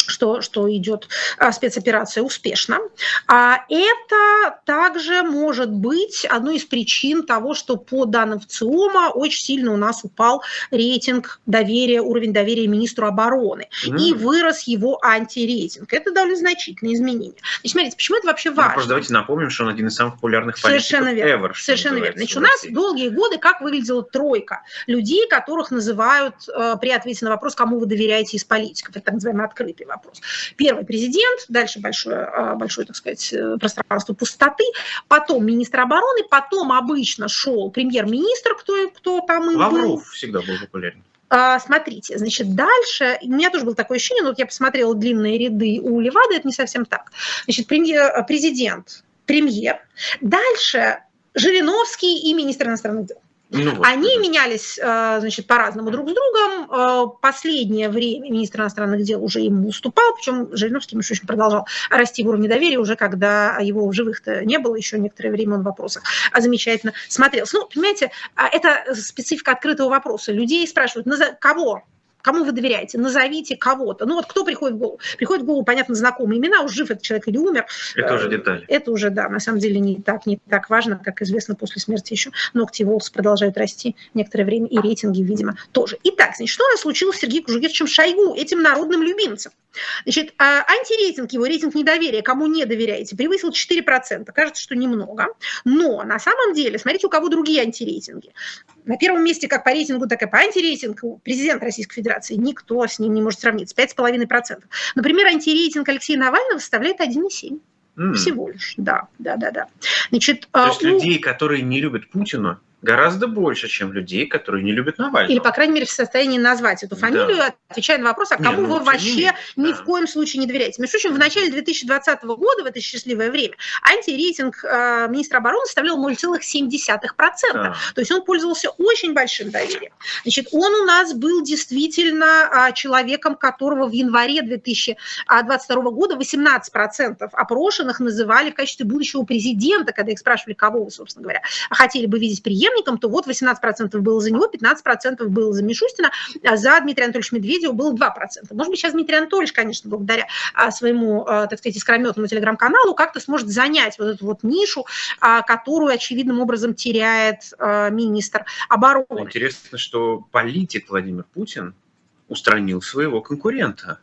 что, что идет а, спецоперация успешно. А это также может быть одной из причин того, что по данным ВЦИОМа очень сильно у нас упал рейтинг доверия, уровень доверия министру обороны. Mm. И вырос его антирейтинг. Это довольно значительное изменение. Значит, смотрите, почему это вообще важно? Ну, просто давайте напомним, что он один из самых популярных Совершенно верно. ever. Совершенно верно. Значит, у нас долгие годы как выглядела тройка людей, которых называют э, при ответе на вопрос, кому вы доверяете из политиков. Это так называемый открытый вопрос вопрос. Первый президент, дальше большое, а, большое, так сказать, э, пространство пустоты, потом министр обороны, потом обычно шел премьер-министр, кто, кто там и Лавров был. всегда был популярен. А, смотрите, значит, дальше, у меня тоже было такое ощущение, но вот я посмотрела длинные ряды у Левады, это не совсем так. Значит, премьер, президент, премьер, дальше Жириновский и министр иностранных дел. Ну, вот, Они да. менялись, э, значит, по-разному друг с другом. Э, последнее время министр иностранных дел уже ему уступал, причем Жириновский, прочим, продолжал расти в уровне доверия уже, когда его в живых-то не было, еще некоторое время он в вопросах а замечательно смотрелся. Ну, понимаете, а это специфика открытого вопроса. Людей спрашивают, кого Кому вы доверяете? Назовите кого-то. Ну вот кто приходит в голову? Приходит в голову, понятно, знакомые имена, уж жив этот человек или умер. Это уже деталь. Это уже, да, на самом деле не так, не так важно, как известно, после смерти еще ногти и волосы продолжают расти некоторое время, и рейтинги, видимо, тоже. Итак, значит, что у нас случилось с Сергеем Кужугетовичем Шойгу, этим народным любимцем? Значит, а антирейтинг, его рейтинг недоверия, кому не доверяете, превысил 4%. Кажется, что немного. Но на самом деле, смотрите, у кого другие антирейтинги. На первом месте как по рейтингу, так и по антирейтингу президент Российской Федерации. Никто с ним не может сравниться. 5,5%. Например, антирейтинг Алексея Навального составляет 1,7%. Mm. Всего лишь, да, да, да, да. Значит, То есть у... людей, которые не любят Путина, гораздо больше, чем людей, которые не любят Навального. Или, по крайней мере, в состоянии назвать эту фамилию, да. отвечая на вопрос, а кому не, ну, вы вообще не, ни да. в коем случае не доверяете. Между прочим, в начале 2020 года, в это счастливое время, антирейтинг э, министра обороны составлял 0,7%. Да. То есть он пользовался очень большим доверием. Значит, он у нас был действительно э, человеком, которого в январе 2022 года 18% опрошенных называли в качестве будущего президента, когда их спрашивали, кого вы, собственно говоря, хотели бы видеть президентом преемником, то вот 18% было за него, 15% было за Мишустина, а за Дмитрия Анатольевича Медведева было 2%. Может быть, сейчас Дмитрий Анатольевич, конечно, благодаря а, своему, а, так сказать, искрометному телеграм-каналу как-то сможет занять вот эту вот нишу, которую очевидным образом теряет министр обороны. Интересно, что политик Владимир Путин устранил своего конкурента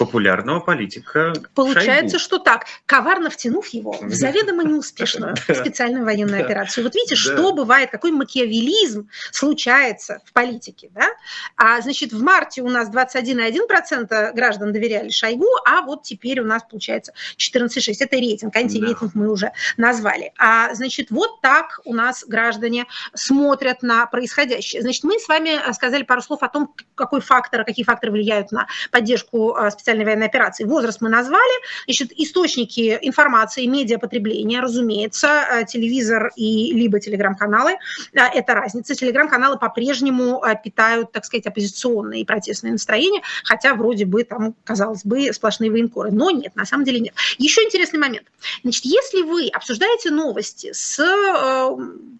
популярного политика. Получается, Шойгу. что так, коварно втянув его в заведомо неуспешную специальную военную операцию. Вот видите, что бывает, какой макиавелизм случается в политике. Да? А, значит, в марте у нас 21,1% граждан доверяли Шойгу, а вот теперь у нас получается 14,6%. Это рейтинг, антирейтинг мы уже назвали. А, значит, вот так у нас граждане смотрят на происходящее. Значит, мы с вами сказали пару слов о том, какой фактор, какие факторы влияют на поддержку а, специальной специальной военной операции. Возраст мы назвали. Значит, источники информации, медиапотребления, разумеется, э, телевизор и либо телеграм-каналы. Э, это разница. Телеграм-каналы по-прежнему э, питают, так сказать, оппозиционные и протестные настроения, хотя вроде бы там, казалось бы, сплошные военкоры. Но нет, на самом деле нет. Еще интересный момент. Значит, если вы обсуждаете новости с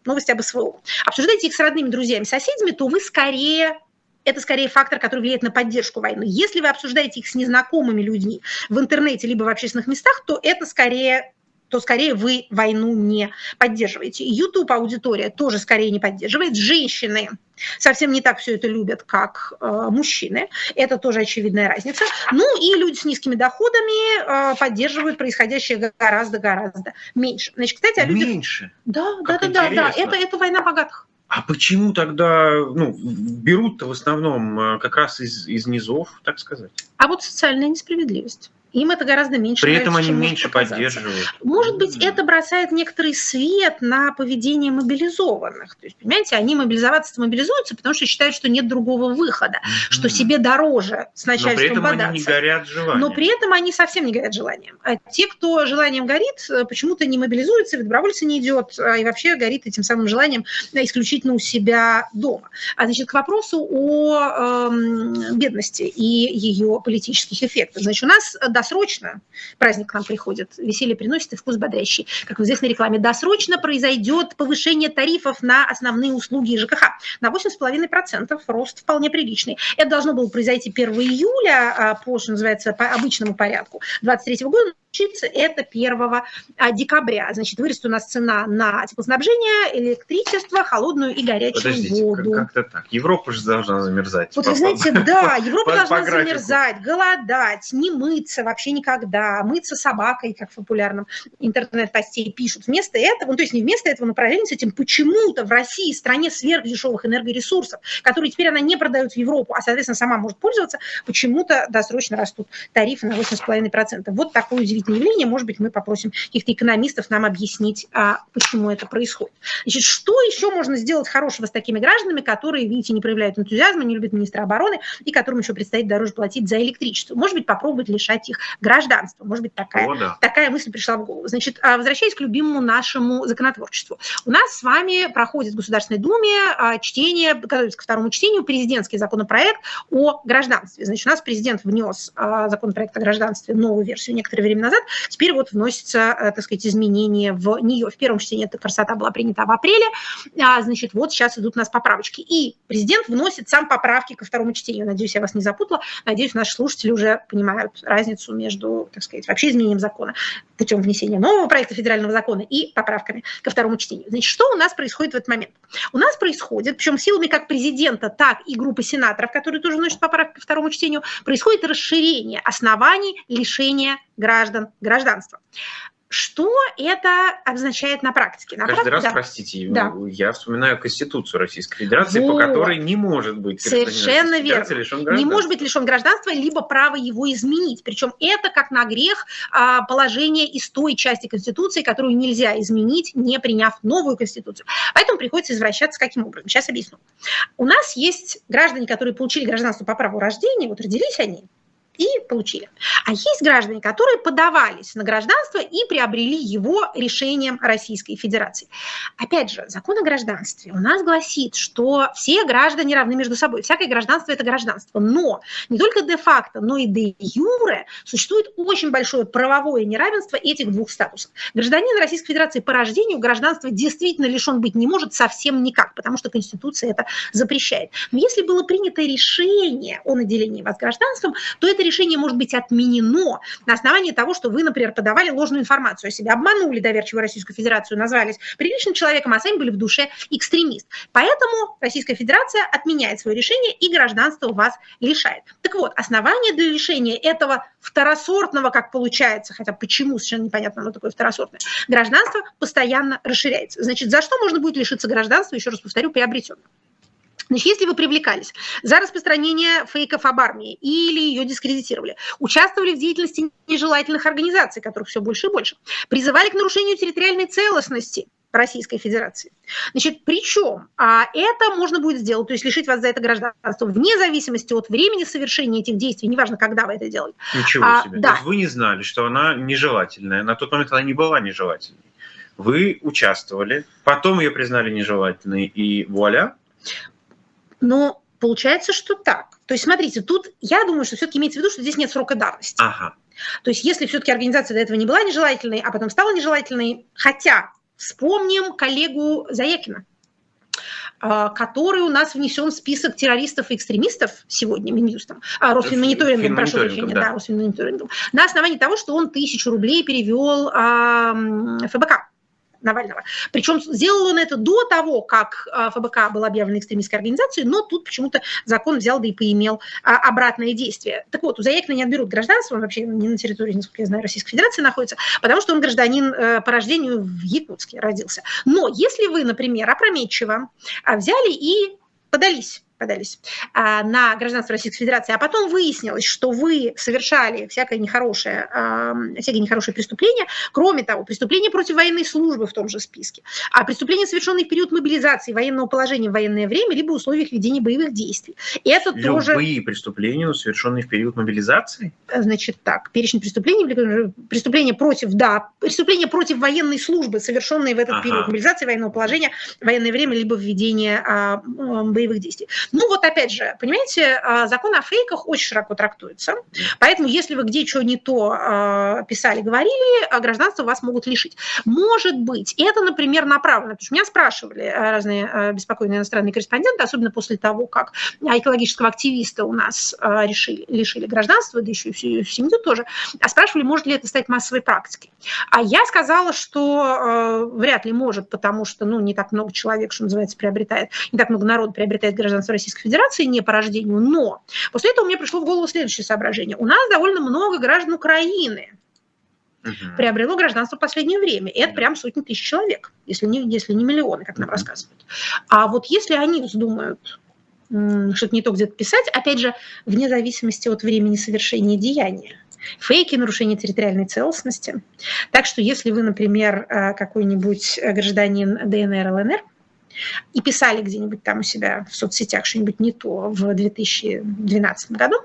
новости об СВО, обсуждаете их с родными друзьями, соседями, то вы скорее это скорее фактор, который влияет на поддержку войны. Если вы обсуждаете их с незнакомыми людьми в интернете либо в общественных местах, то это скорее то скорее вы войну не поддерживаете. YouTube аудитория тоже скорее не поддерживает. Женщины совсем не так все это любят, как э, мужчины. Это тоже очевидная разница. Ну и люди с низкими доходами э, поддерживают происходящее гораздо-гораздо меньше. Значит, кстати, о людях... Меньше? Да, да, да, да, да. Это, это война богатых. А почему тогда ну, берут-то в основном э, как раз из, из низов, так сказать? А вот социальная несправедливость. Им это гораздо меньше При этом они меньше поддерживают. Может быть, mm-hmm. это бросает некоторый свет на поведение мобилизованных. То есть, понимаете, они мобилизоваться мобилизуются, потому что считают, что нет другого выхода, mm-hmm. что себе дороже с начальством Но при этом бодаться. они не горят желанием. Но при этом они совсем не горят желанием. А те, кто желанием горит, почему-то не мобилизуется, в добровольцы не идет, а и вообще горит этим самым желанием исключительно у себя дома. А значит, к вопросу о э, бедности и ее политических эффектах. Значит, у нас досрочно, праздник к нам приходит, веселье приносит и вкус бодрящий, как в известной рекламе, досрочно произойдет повышение тарифов на основные услуги ЖКХ. На 8,5%, рост вполне приличный. Это должно было произойти 1 июля а, по, что называется, по обычному порядку. 2023 года, случится это 1 а, декабря. Значит, вырастет у нас цена на теплоснабжение, электричество, холодную и горячую Подождите, воду. как-то так. Европа же должна замерзать. Вот вы знаете, да, Европа должна замерзать, голодать, не мыться вообще никогда, мыться собакой, как в популярном интернет-посте пишут. Вместо этого, ну, то есть не вместо этого, но параллельно с этим почему-то в России, стране сверхдешевых энергоресурсов, которые теперь она не продает в Европу, а, соответственно, сама может пользоваться, почему-то досрочно растут тарифы на 8,5%. Вот такое удивительное явление. Может быть, мы попросим каких-то экономистов нам объяснить, а, почему это происходит. Значит, что еще можно сделать хорошего с такими гражданами, которые, видите, не проявляют энтузиазма, не любят министра обороны и которым еще предстоит дороже платить за электричество? Может быть, попробовать лишать их гражданства. Может быть, такая, О, да. такая мысль пришла в голову. Значит, а, возвращаясь к любимому нашему законотворчеству. У нас с вами проходит в Государственной Думе а, чтение, готовится к второму чтению, президентский законопроект о гражданстве. Значит, у нас президент внес законопроект о гражданстве, новую версию некоторое время назад. Теперь вот вносится, э, так сказать, изменения в нее. В первом чтении эта красота была принята в апреле, а, значит, вот сейчас идут у нас поправочки. И президент вносит сам поправки ко второму чтению. Надеюсь, я вас не запутала. Надеюсь, наши слушатели уже понимают разницу между, так сказать, вообще изменением закона путем внесения нового проекта федерального закона и поправками ко второму чтению. Значит, что у нас происходит в этот момент? У нас происходит, причем силами как президента, так и группы сенаторов, которые тоже вносят поправки ко второму чтению, происходит расширение оснований лишения граждан гражданства. Что это означает на практике? На Каждый раз, да. простите, да. я вспоминаю Конституцию Российской Федерации, вот. по которой не может быть Совершенно верно. Не может быть лишен гражданства, либо право его изменить. Причем это как на грех а, положение из той части Конституции, которую нельзя изменить, не приняв новую Конституцию. Поэтому приходится извращаться каким образом. Сейчас объясню. У нас есть граждане, которые получили гражданство по праву рождения, вот родились они, и получили. А есть граждане, которые подавались на гражданство и приобрели его решением Российской Федерации. Опять же, закон о гражданстве у нас гласит, что все граждане равны между собой. Всякое гражданство – это гражданство. Но не только де-факто, но и де-юре существует очень большое правовое неравенство этих двух статусов. Гражданин Российской Федерации по рождению гражданства действительно лишен быть не может совсем никак, потому что Конституция это запрещает. Но если было принято решение о наделении вас гражданством, то это решение может быть отменено на основании того, что вы, например, подавали ложную информацию о себе, обманули доверчивую Российскую Федерацию, назвались приличным человеком, а сами были в душе экстремист. Поэтому Российская Федерация отменяет свое решение и гражданство вас лишает. Так вот, основание для лишения этого второсортного, как получается, хотя почему, совершенно непонятно, оно такое второсортное, гражданство постоянно расширяется. Значит, за что можно будет лишиться гражданства, еще раз повторю, приобретенного? Значит, если вы привлекались за распространение фейков об армии или ее дискредитировали, участвовали в деятельности нежелательных организаций, которых все больше и больше, призывали к нарушению территориальной целостности Российской Федерации. Значит, причем а это можно будет сделать, то есть лишить вас за это гражданства, вне зависимости от времени совершения этих действий, неважно, когда вы это делаете. Ничего а, себе. Да. То есть вы не знали, что она нежелательная. На тот момент она не была нежелательной. Вы участвовали, потом ее признали нежелательной, и вуаля, но получается, что так. То есть, смотрите, тут я думаю, что все-таки имеется в виду, что здесь нет срока давности. Ага. То есть, если все-таки организация до этого не была нежелательной, а потом стала нежелательной, хотя вспомним коллегу Заякина, а, который у нас внесен в список террористов и экстремистов сегодня Минюстом, а, Росфинмониторингом, прошу прощения, да, да Росфинмониторингом, на основании того, что он тысячу рублей перевел а, ФБК Навального. Причем сделал он это до того, как ФБК был объявлен экстремистской организацией, но тут почему-то закон взял да и поимел обратное действие. Так вот, у Заякина не отберут гражданство, он вообще не на территории, насколько я знаю, Российской Федерации находится, потому что он гражданин по рождению в Якутске родился. Но если вы, например, опрометчиво взяли и подались подались а, на гражданство Российской Федерации, а потом выяснилось, что вы совершали всякое нехорошее, всякие нехорошие преступления, кроме того, преступления против военной службы в том же списке, а преступления, совершенные в период мобилизации военного положения в военное время, либо в условиях ведения боевых действий. И это Любые тоже... Преступления, совершенные в период мобилизации? Значит так, перечень преступлений, преступления против, да, преступления против военной службы, совершенные в этот ага. период мобилизации военного положения, военное время, либо введение а, боевых действий. Ну вот опять же, понимаете, а, закон о фейках очень широко трактуется, поэтому если вы где что не то а, писали, говорили, а гражданство вас могут лишить. Может быть, это, например, направлено, потому что меня спрашивали разные беспокойные иностранные корреспонденты, особенно после того, как экологического активиста у нас решили, лишили гражданства, да еще и всю семью тоже, а спрашивали, может ли это стать массовой практикой. А я сказала, что вряд ли может, потому что ну, не так много человек, что называется, приобретает, не так много народа приобретает гражданство Российской Федерации не по рождению, но после этого мне пришло в голову следующее соображение. У нас довольно много граждан Украины, угу. приобрело гражданство в последнее время. И это прям сотни тысяч человек, если не, если не миллионы, как нам угу. рассказывают. А вот если они вздумают что-то не то где-то писать, опять же, вне зависимости от времени совершения деяния. Фейки, нарушение территориальной целостности. Так что если вы, например, э, какой-нибудь гражданин ДНР, ЛНР, и писали где-нибудь там у себя в соцсетях что-нибудь не то в 2012 году,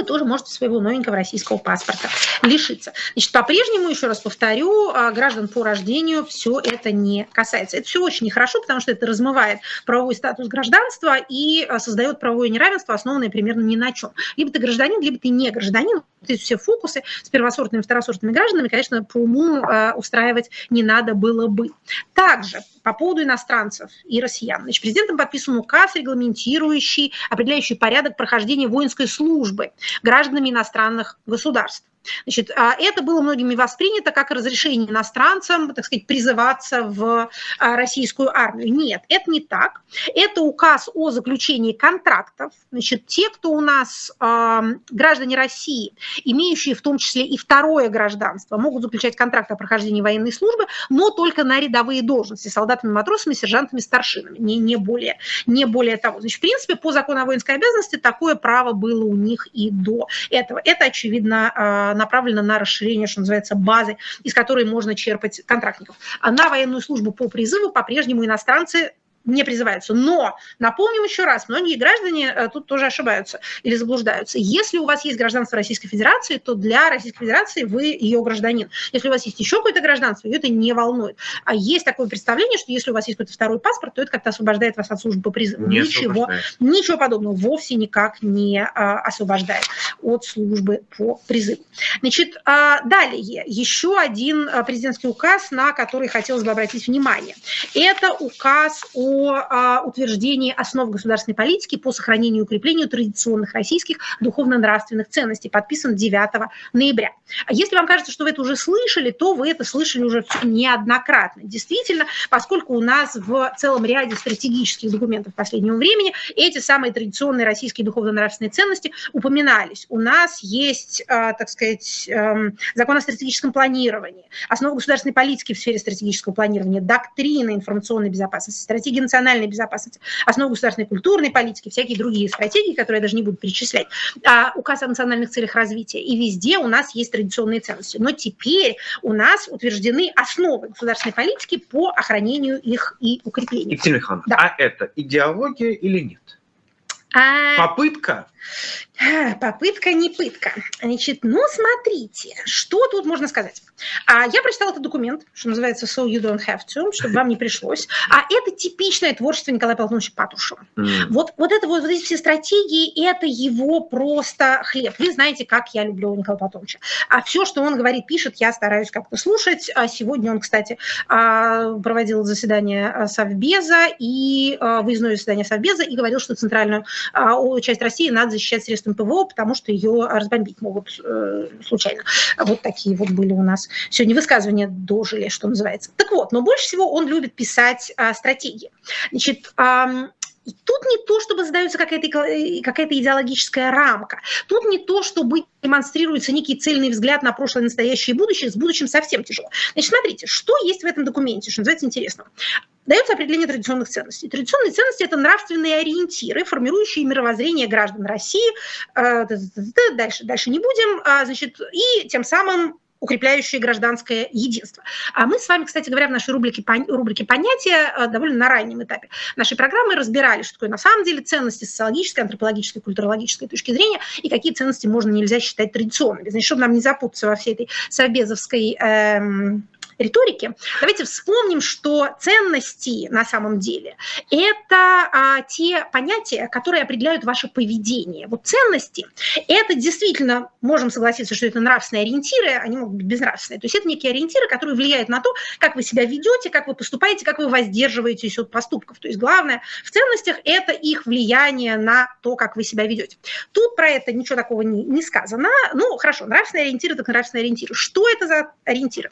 вы тоже можете своего новенького российского паспорта лишиться. Значит, по-прежнему, еще раз повторю, а, граждан по рождению все это не касается. Это все очень нехорошо, потому что это размывает правовой статус гражданства и а, создает правовое неравенство, основанное примерно ни на чем. Либо ты гражданин, либо ты не гражданин. Эти все фокусы с первосортными второсортными гражданами, конечно, по уму э, устраивать не надо было бы. Также по поводу иностранцев и россиян. Значит, президентом подписан указ, регламентирующий, определяющий порядок прохождения воинской службы гражданами иностранных государств. Значит, а это было многими воспринято как разрешение иностранцам, так сказать, призываться в а, российскую армию. Нет, это не так. Это указ о заключении контрактов. Значит, те, кто у нас граждане России, имеющие в том числе и второе гражданство, могут заключать контракт о прохождении военной службы, но только на рядовые должности, солдатами, матросами, сержантами, старшинами, не, не, более, не более того. Значит, в принципе, по закону о воинской обязанности такое право было у них и до этого. Это, очевидно, а, направлена на расширение, что называется, базы, из которой можно черпать контрактников. А на военную службу по призыву по-прежнему иностранцы не призываются. Но, напомним еще раз, многие граждане э, тут тоже ошибаются или заблуждаются. Если у вас есть гражданство Российской Федерации, то для Российской Федерации вы ее гражданин. Если у вас есть еще какое-то гражданство, ее это не волнует. А есть такое представление, что если у вас есть какой-то второй паспорт, то это как-то освобождает вас от службы по призыву. Не ничего, ничего подобного. Вовсе никак не а, освобождает от службы по призыву. Значит, а, далее, еще один а, президентский указ, на который хотелось бы обратить внимание. Это указ о о а, утверждении основ государственной политики по сохранению и укреплению традиционных российских духовно-нравственных ценностей, подписан 9 ноября. А если вам кажется, что вы это уже слышали, то вы это слышали уже неоднократно. Действительно, поскольку у нас в целом ряде стратегических документов последнего времени эти самые традиционные российские духовно-нравственные ценности упоминались. У нас есть, а, так сказать, эм, закон о стратегическом планировании, основы государственной политики в сфере стратегического планирования, доктрина информационной безопасности, стратегия стратегии национальной безопасности, основы государственной культурной политики, всякие другие стратегии, которые я даже не буду перечислять, а, указ о национальных целях развития. И везде у нас есть традиционные ценности. Но теперь у нас утверждены основы государственной политики по охранению их и укреплению. Екатерина Михайловна, да. а это идеология или нет? А... Попытка Попытка не пытка. Значит, ну смотрите, что тут можно сказать. А я прочитала этот документ, что называется «So you don't have to», чтобы вам не пришлось. А это типичное творчество Николая Платоновича Патрушева. Mm. Вот, вот это вот, вот эти все стратегии, это его просто хлеб. Вы знаете, как я люблю Николая Платоновича. А все, что он говорит, пишет, я стараюсь как-то слушать. А сегодня он, кстати, а, проводил заседание а, Совбеза и выездное заседание Совбеза и говорил, что центральную часть России надо защищать отсутствием ПВО, потому что ее разбомбить могут э, случайно. Вот такие вот были у нас сегодня высказывания дожили, что называется. Так вот, но больше всего он любит писать э, стратегии. Значит, э, и тут не то, чтобы задается какая-то какая идеологическая рамка. Тут не то, чтобы демонстрируется некий цельный взгляд на прошлое, настоящее и будущее. С будущим совсем тяжело. Значит, смотрите, что есть в этом документе, что называется интересно. Дается определение традиционных ценностей. Традиционные ценности – это нравственные ориентиры, формирующие мировоззрение граждан России. Э, дальше, дальше не будем. А, значит, и тем самым укрепляющие гражданское единство. А мы с вами, кстати говоря, в нашей рубрике, рубрике «Понятия» э, довольно на раннем этапе нашей программы разбирали, что такое на самом деле ценности социологической, антропологической, культурологической точки зрения и какие ценности можно нельзя считать традиционными. Значит, чтобы нам не запутаться во всей этой совбезовской эм, риторики, давайте вспомним, что ценности на самом деле – это а, те понятия, которые определяют ваше поведение. Вот ценности – это действительно, можем согласиться, что это нравственные ориентиры, они могут быть безнравственные. То есть это некие ориентиры, которые влияют на то, как вы себя ведете, как вы поступаете, как вы воздерживаетесь от поступков. То есть главное в ценностях – это их влияние на то, как вы себя ведете. Тут про это ничего такого не, не сказано. Ну, хорошо, нравственные ориентиры, так нравственные ориентиры. Что это за ориентиры?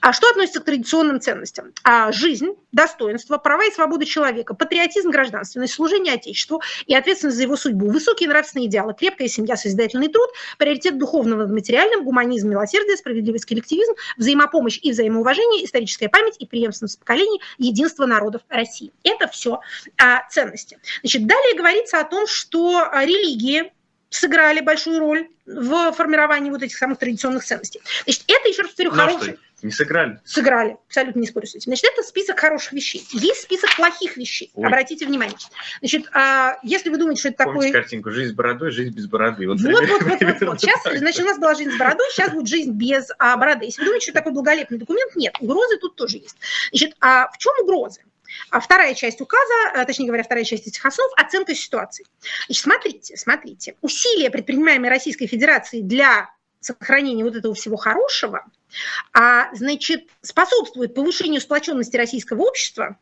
А что относится к традиционным ценностям? А жизнь, достоинство, права и свободы человека, патриотизм, гражданственность, служение Отечеству и ответственность за его судьбу, высокие нравственные идеалы, крепкая семья, созидательный труд, приоритет духовного над материальным, гуманизм, милосердие, справедливость, коллективизм, взаимопомощь и взаимоуважение, историческая память и преемственность поколений, единство народов России. Это все а, ценности. Значит, далее говорится о том, что а, религии сыграли большую роль в формировании вот этих самых традиционных ценностей. Значит, это, еще раз повторю, хороший... Не сыграли? Сыграли, абсолютно не спорю с этим. Значит, это список хороших вещей. Есть список плохих вещей. Ой. Обратите внимание. Значит, а, если вы думаете, что это Помните такой... картинку «Жизнь с бородой, жизнь без бороды». Вот, вот, вот, вот, вот, вот. Сейчас, значит, у нас была жизнь с бородой, сейчас будет жизнь без а, бороды. Если вы думаете, что это такой благолепный документ, нет. Угрозы тут тоже есть. Значит, а в чем угрозы? А вторая часть указа, э, точнее говоря, вторая часть этих основ – оценка ситуации. Значит, смотрите, смотрите. Усилия, предпринимаемые Российской Федерацией для сохранения вот этого всего хорошего, а, значит, способствует повышению сплоченности российского общества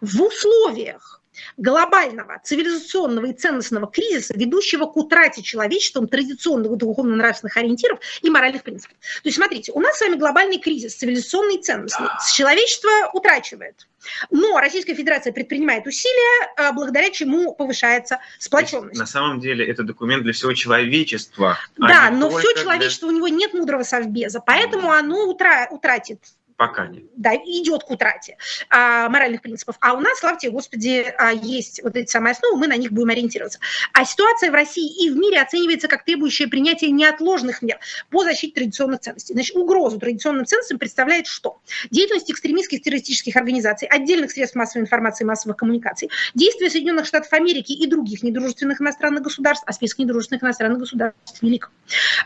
в условиях глобального цивилизационного и ценностного кризиса, ведущего к утрате человечеством традиционных духовно-нравственных ориентиров и моральных принципов. То есть, смотрите, у нас с вами глобальный кризис цивилизационный и ценностный. Человечество утрачивает. Но Российская Федерация предпринимает усилия, а, благодаря чему повышается сплоченность. На самом деле это документ для всего человечества. А да, а но все человечество, для... у него нет мудрого совбеза, поэтому оно утра... утратит Пока нет. Да, идет к утрате а, моральных принципов. А у нас, славьте Господи, а, есть вот эти самые основы, мы на них будем ориентироваться. А ситуация в России и в мире оценивается как требующая принятия неотложных мер по защите традиционных ценностей. Значит, угрозу традиционным ценностям представляет что? Деятельность экстремистских террористических организаций, отдельных средств массовой информации и массовых коммуникаций, действия Соединенных Штатов Америки и других недружественных иностранных государств, а список недружественных иностранных государств велик.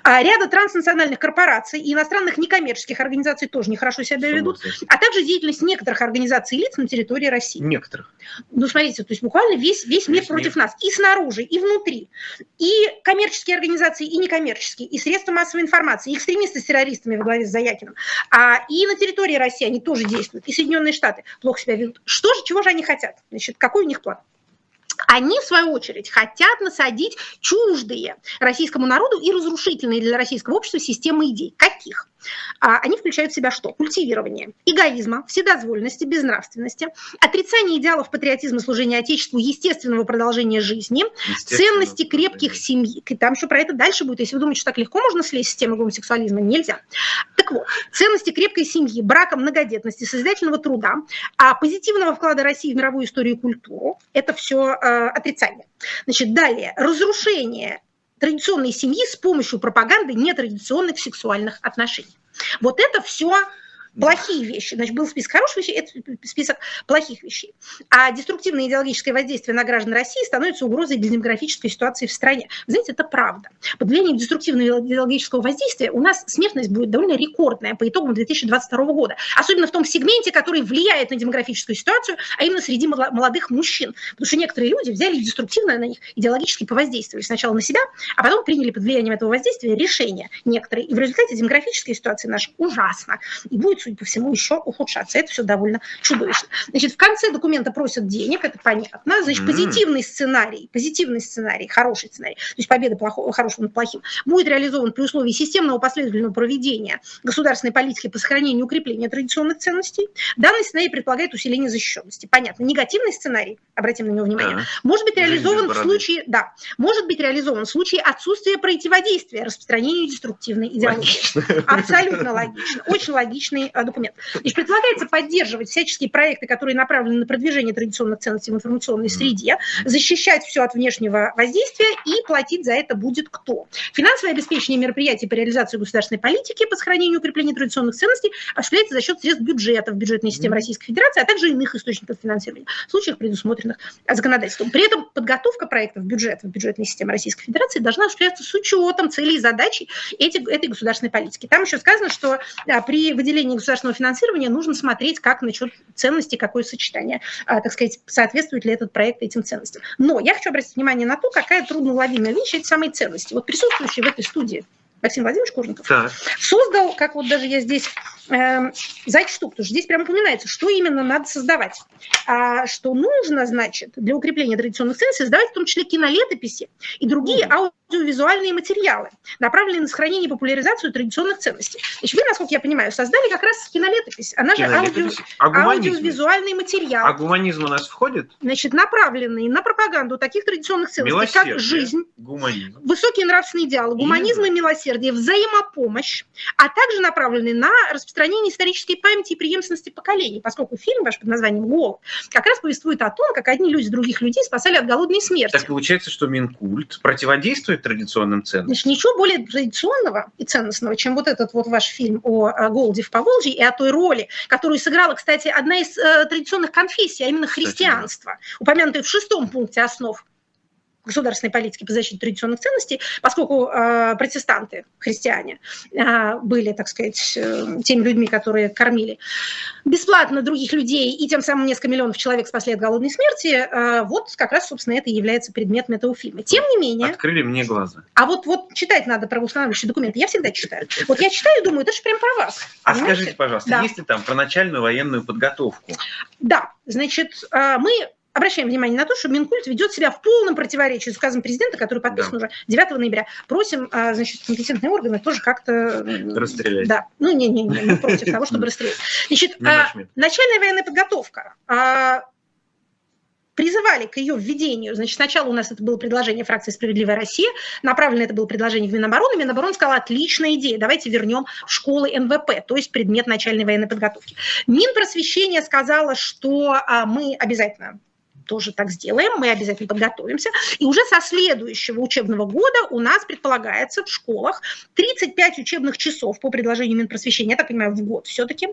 А ряда транснациональных корпораций и иностранных некоммерческих организаций тоже нехорошо себя себя ведут, а также деятельность некоторых организаций и лиц на территории России. Некоторых. Ну, смотрите, то есть буквально весь, весь мир против нас. И снаружи, и внутри. И коммерческие организации, и некоммерческие, и средства массовой информации, и экстремисты с террористами во главе с Заякиным. А, и на территории России они тоже действуют. И Соединенные Штаты плохо себя ведут. Что же, чего же они хотят? Значит, какой у них план? Они, в свою очередь, хотят насадить чуждые российскому народу и разрушительные для российского общества системы идей. Каких? А, они включают в себя что? Культивирование эгоизма, вседозволенности, безнравственности, отрицание идеалов патриотизма, служения Отечеству, естественного продолжения жизни, ценности крепких семей. Там еще про это дальше будет. Если вы думаете, что так легко можно слезть с темы гомосексуализма, нельзя. Так вот, ценности крепкой семьи, брака, многодетности, созидательного труда, а позитивного вклада России в мировую историю и культуру – это все э, отрицание. Значит, далее, разрушение традиционной семьи с помощью пропаганды нетрадиционных сексуальных отношений. Вот это все плохие вещи. Значит, был список хороших вещей, это список плохих вещей. А деструктивное идеологическое воздействие на граждан России становится угрозой для демографической ситуации в стране. Вы знаете, это правда. Под влиянием деструктивного идеологического воздействия у нас смертность будет довольно рекордная по итогам 2022 года. Особенно в том сегменте, который влияет на демографическую ситуацию, а именно среди молодых мужчин. Потому что некоторые люди взяли деструктивно на них идеологически повоздействовали сначала на себя, а потом приняли под влиянием этого воздействия решения некоторые. И в результате демографическая ситуация наша ужасна. И будет судя по всему, еще ухудшаться. Это все довольно чудовищно. Значит, в конце документа просят денег, это понятно. Значит, позитивный сценарий, позитивный сценарий, хороший сценарий, то есть победа плохого, хорошего над плохим, будет реализован при условии системного последовательного проведения государственной политики по сохранению и укреплению традиционных ценностей. Данный сценарий предполагает усиление защищенности. Понятно. Негативный сценарий, обратим на него внимание, да. может быть реализован в случае, да, может быть реализован в случае отсутствия противодействия распространению деструктивной идеологии. Логично. Абсолютно логично. Очень логичный документ. Значит, предполагается поддерживать всяческие проекты, которые направлены на продвижение традиционных ценностей в информационной среде, защищать все от внешнего воздействия и платить за это будет кто. Финансовое обеспечение мероприятий по реализации государственной политики по сохранению и укреплению традиционных ценностей осуществляется за счет средств бюджета в бюджетной системе Российской Федерации, а также иных источников финансирования в случаях, предусмотренных законодательством. При этом подготовка проектов бюджета в бюджетной системе Российской Федерации должна осуществляться с учетом целей и задач эти, этой государственной политики. Там еще сказано, что а, при выделении государственного финансирования нужно смотреть, как насчет ценностей, какое сочетание, а, так сказать, соответствует ли этот проект этим ценностям. Но я хочу обратить внимание на то, какая трудноуловимая вещь эти самые ценности. Вот присутствующие в этой студии Максим Владимирович Кожников, так. создал, как вот даже я здесь э, зачту, потому что здесь прямо упоминается, что именно надо создавать. А, что нужно, значит, для укрепления традиционных ценностей создавать в том числе кинолетописи и другие mm аудиовизуальные материалы, направленные на сохранение и популяризацию традиционных ценностей. Значит, вы, насколько я понимаю, создали как раз кинолетопись. Она же аудио, а аудиовизуальный материал. А гуманизм у нас входит? Значит, направленный на пропаганду таких традиционных ценностей, как жизнь, гуманизм. высокие нравственные идеалы, гуманизм и, и милосердие, взаимопомощь, а также направленный на распространение исторической памяти и преемственности поколений, поскольку фильм ваш под названием «Голод» как раз повествует о том, как одни люди других людей спасали от голодной смерти. Так получается, что Минкульт противодействует традиционным ценностям. Значит, ничего более традиционного и ценностного, чем вот этот вот ваш фильм о, голоде в Поволжье и о той роли, которую сыграла, кстати, одна из э, традиционных конфессий, а именно христианство, упомянутое в шестом пункте основ государственной политики по защите традиционных ценностей, поскольку э, протестанты, христиане, э, были, так сказать, э, теми людьми, которые кормили бесплатно других людей, и тем самым несколько миллионов человек спасли от голодной смерти, э, вот как раз, собственно, это и является предметом этого фильма. Тем не менее... Открыли мне глаза. А вот, вот читать надо про устанавливающие документы. Я всегда читаю. Вот я читаю и думаю, это же прям про вас. А понимаете? скажите, пожалуйста, да. есть ли там про начальную военную подготовку? Да, значит, э, мы обращаем внимание на то, что Минкульт ведет себя в полном противоречии с указом президента, который подписан да. уже 9 ноября. Просим, а, значит, компетентные органы тоже как-то... Расстрелять. Да. Ну, не-не-не, мы против того, чтобы расстрелять. Значит, а, начальная военная подготовка а, призывали к ее введению. Значит, сначала у нас это было предложение фракции «Справедливая Россия», направлено это было предложение в Минобороны. Минобороны сказала, отличная идея, давайте вернем в школы НВП, то есть предмет начальной военной подготовки. Минпросвещение сказала, что мы обязательно тоже так сделаем, мы обязательно подготовимся. И уже со следующего учебного года у нас предполагается в школах 35 учебных часов по предложению Минпросвещения, я так понимаю, в год все-таки.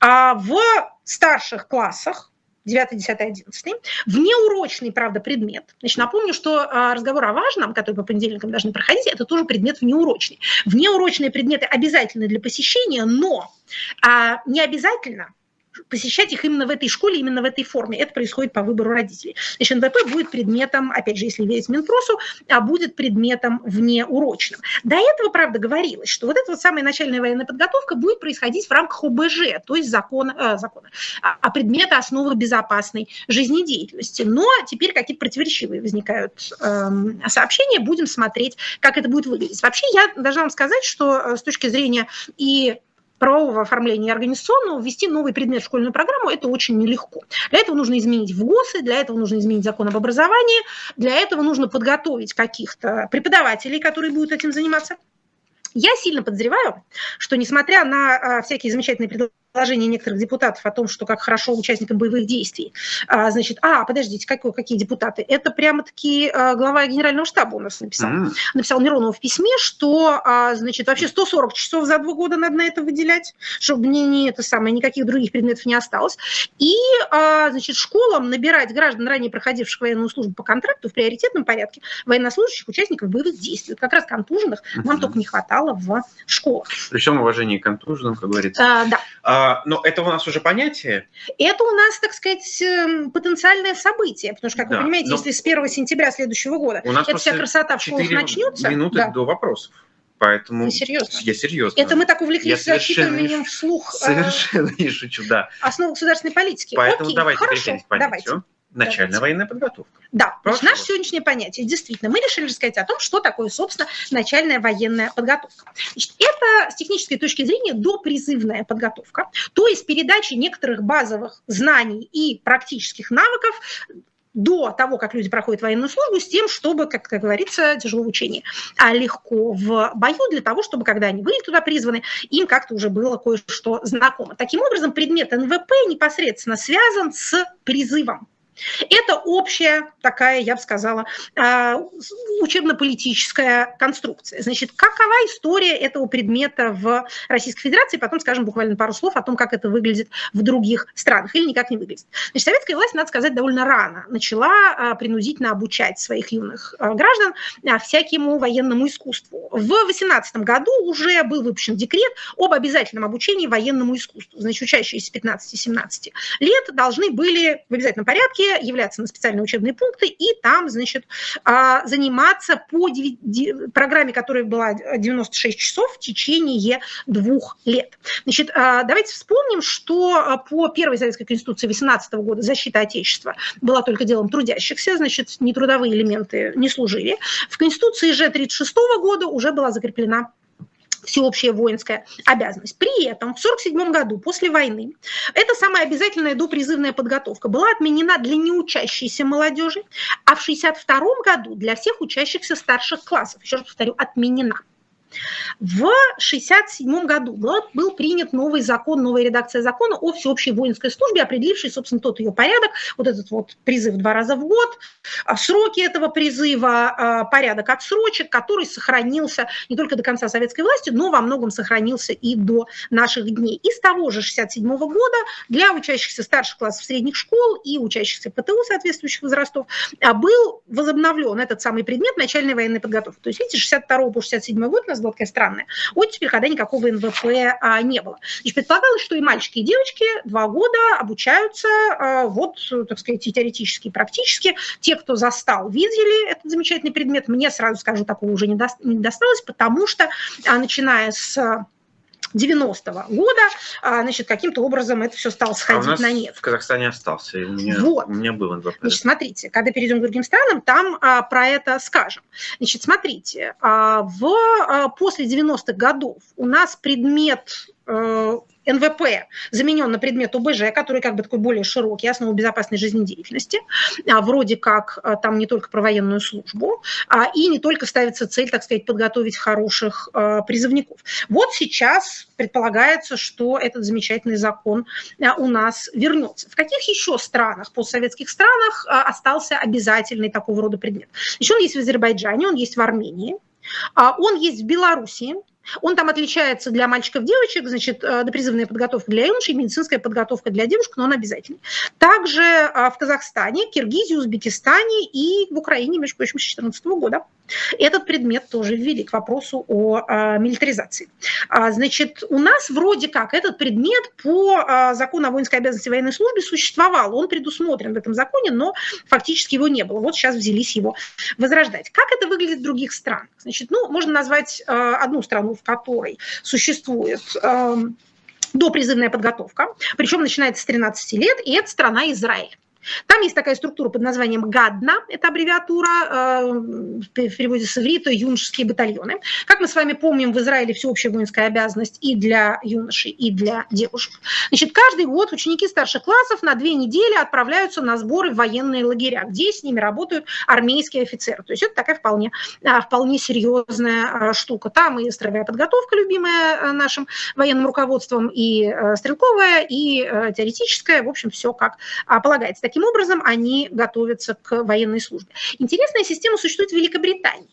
А в старших классах 9, 10, 11, внеурочный, правда, предмет. Значит, напомню, что а, разговор о важном, который по понедельникам должны проходить, это тоже предмет внеурочный. Внеурочные предметы обязательны для посещения, но а, не обязательно посещать их именно в этой школе, именно в этой форме. Это происходит по выбору родителей. Значит, НВП будет предметом, опять же, если верить Минпросу, а будет предметом внеурочным. До этого, правда, говорилось, что вот эта вот самая начальная военная подготовка будет происходить в рамках ОБЖ, то есть закона, э, закона а, а предмета основах безопасной жизнедеятельности. Но теперь какие-то противоречивые возникают э, сообщения, будем смотреть, как это будет выглядеть. Вообще, я должна вам сказать, что э, с точки зрения и правового оформления организационного ввести новый предмет в школьную программу – это очень нелегко. Для этого нужно изменить в ГОСы, для этого нужно изменить закон об образовании, для этого нужно подготовить каких-то преподавателей, которые будут этим заниматься. Я сильно подозреваю, что несмотря на а, всякие замечательные предложения, предложение некоторых депутатов о том, что как хорошо участникам боевых действий. А, значит, а, подождите, какой, какие депутаты? Это прямо-таки а, глава генерального штаба у нас написал. Mm. Написал Миронов в письме, что, а, значит, вообще 140 часов за два года надо на это выделять, чтобы мне не это самое, никаких других предметов не осталось. И, а, значит, школам набирать граждан, ранее проходивших военную службу по контракту в приоритетном порядке военнослужащих, участников боевых действий. Вот как раз контуженных mm-hmm. нам только не хватало в школах. При всем уважении к контуженным, как говорится. А, да. А, но это у нас уже понятие? Это у нас, так сказать, эм, потенциальное событие, потому что, как да, вы понимаете, если с 1 сентября следующего года у нас эта вся красота в школах начнется... минуты да. до вопросов. Поэтому... Вы серьезно? Я серьезно. Это мы так увлеклись зачитыванием вслух э, Совершенно не шучу, да. основ государственной политики. Поэтому Окей, давайте хорошо, переходить к давайте. Начальная военная подготовка. Да, Прошу наше сегодняшнее понятие, действительно, мы решили рассказать о том, что такое, собственно, начальная военная подготовка. Значит, это с технической точки зрения допризывная подготовка, то есть передача некоторых базовых знаний и практических навыков до того, как люди проходят военную службу, с тем, чтобы, как, как говорится, тяжело в учении, а легко в бою для того, чтобы, когда они были туда призваны, им как-то уже было кое-что знакомо. Таким образом, предмет НВП непосредственно связан с призывом. Это общая такая, я бы сказала, а, учебно-политическая конструкция. Значит, какова история этого предмета в Российской Федерации? Потом скажем буквально пару слов о том, как это выглядит в других странах или никак не выглядит. Значит, советская власть, надо сказать, довольно рано начала а, принудительно обучать своих юных а, граждан всякому военному искусству. В 18 году уже был выпущен декрет об обязательном обучении военному искусству. Значит, учащиеся 15-17 лет должны были в обязательном порядке являться на специальные учебные пункты и там, значит, а, заниматься по программе, которая была 96 часов в течение двух лет. Значит, а, давайте вспомним, что а, по первой советской конституции 18 года защита Отечества была только делом трудящихся, значит, нетрудовые элементы не служили. В конституции же 36 года уже была закреплена всеобщая воинская обязанность. При этом в 1947 году, после войны, эта самая обязательная допризывная подготовка была отменена для неучащейся молодежи, а в 1962 году для всех учащихся старших классов, еще раз повторю, отменена. В 1967 году был, принят новый закон, новая редакция закона о всеобщей воинской службе, определивший, собственно, тот ее порядок, вот этот вот призыв два раза в год, а, сроки этого призыва, а, порядок отсрочек, который сохранился не только до конца советской власти, но во многом сохранился и до наших дней. И с того же 1967 года для учащихся старших классов средних школ и учащихся ПТУ соответствующих возрастов а, был возобновлен этот самый предмет начальной военной подготовки. То есть, видите, 62 по 67 год нас такая странная оттепель, когда никакого НВП а, не было. Значит, предполагалось, что и мальчики, и девочки два года обучаются а, вот, так сказать, и теоретически, и практически. Те, кто застал, видели этот замечательный предмет. Мне, сразу скажу, такого уже не досталось, потому что, а, начиная с 90-го года, а, значит, каким-то образом это все стало А у сходить нас на нет. в Казахстане остался. и У меня, Вот. у меня был НВП. Значит, смотрите, когда перейдем к другим странам, там а, про это скажем. Значит, смотрите, а, в, а, после 90-х годов у нас предмет НВП заменен на предмет ОБЖ, который как бы такой более широкий, основа безопасной жизнедеятельности. А, вроде как а, там не только про военную службу, а, и не только ставится цель, так сказать, подготовить хороших а, призывников. Вот сейчас предполагается, что этот замечательный закон у нас вернется. В каких еще странах, постсоветских странах, остался обязательный такого рода предмет? Еще он есть в Азербайджане, он есть в Армении, а, он есть в Белоруссии, он там отличается для мальчиков девочек, значит, э, допризывная подготовка для юношей, медицинская подготовка для девушек, но он обязательный. Также а, в Казахстане, Киргизии, Узбекистане и в Украине, между прочим, с 2014 года. Этот предмет тоже ввели к вопросу о а, милитаризации. А, Значит, у нас вроде как этот предмет по закону о воинской обязанности военной службе существовал. Он предусмотрен в этом законе, но фактически его не было. Вот сейчас взялись его возрождать. Как это выглядит в других странах? Значит, ну, можно назвать одну страну, в которой существует ам, допризывная подготовка, причем начинается с 13 лет, и это страна Израиль. Там есть такая структура под названием ГАДНА, это аббревиатура, э, в переводе с иврита юношеские батальоны. Как мы с вами помним, в Израиле всеобщая воинская обязанность и для юношей, и для девушек. Значит, каждый год ученики старших классов на две недели отправляются на сборы в военные лагеря, где с ними работают армейские офицеры. То есть это такая вполне, а, вполне серьезная а, штука. Там и строевая подготовка, любимая а, нашим военным руководством, и э, стрелковая, и э, теоретическая, в общем, все как а, полагается. Таким образом, они готовятся к военной службе. Интересная система существует в Великобритании.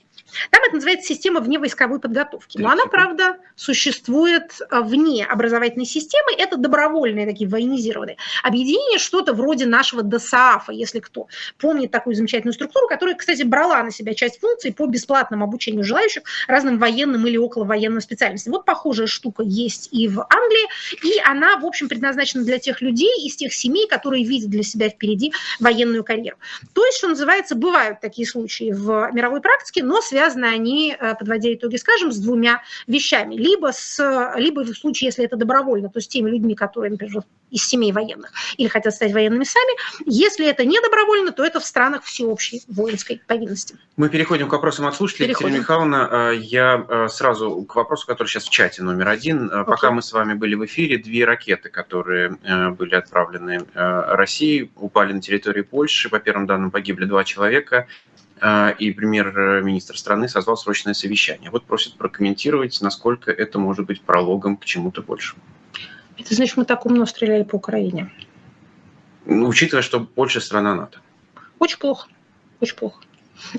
Там это называется система вневойсковой подготовки. Но она, правда, существует а, вне образовательной системы. Это добровольные такие военизированные объединения, что-то вроде нашего ДОСААФа, если кто помнит такую замечательную структуру, которая, кстати, брала на себя часть функций по бесплатному обучению желающих разным военным или околовоенным специальностям. Вот похожая штука есть и в Англии, и она, в общем, предназначена для тех людей из тех семей, которые видят для себя впереди военную карьеру. То есть, что называется, бывают такие случаи в мировой практике, но связаны связаны они, подводя итоги, скажем, с двумя вещами. Либо, с, либо в случае, если это добровольно, то с теми людьми, которые, например, из семей военных или хотят стать военными сами. Если это не добровольно, то это в странах всеобщей воинской повинности. Мы переходим к вопросам от слушателей. Переходим. Екатерина Михайловна, я сразу к вопросу, который сейчас в чате номер один. Okay. Пока мы с вами были в эфире, две ракеты, которые были отправлены России, упали на территории Польши. По первым данным погибли два человека и премьер-министр страны созвал срочное совещание. Вот просит прокомментировать, насколько это может быть прологом к чему-то большему. Это значит, мы так умно стреляли по Украине. Ну, учитывая, что Польша страна НАТО. Очень плохо. Очень плохо.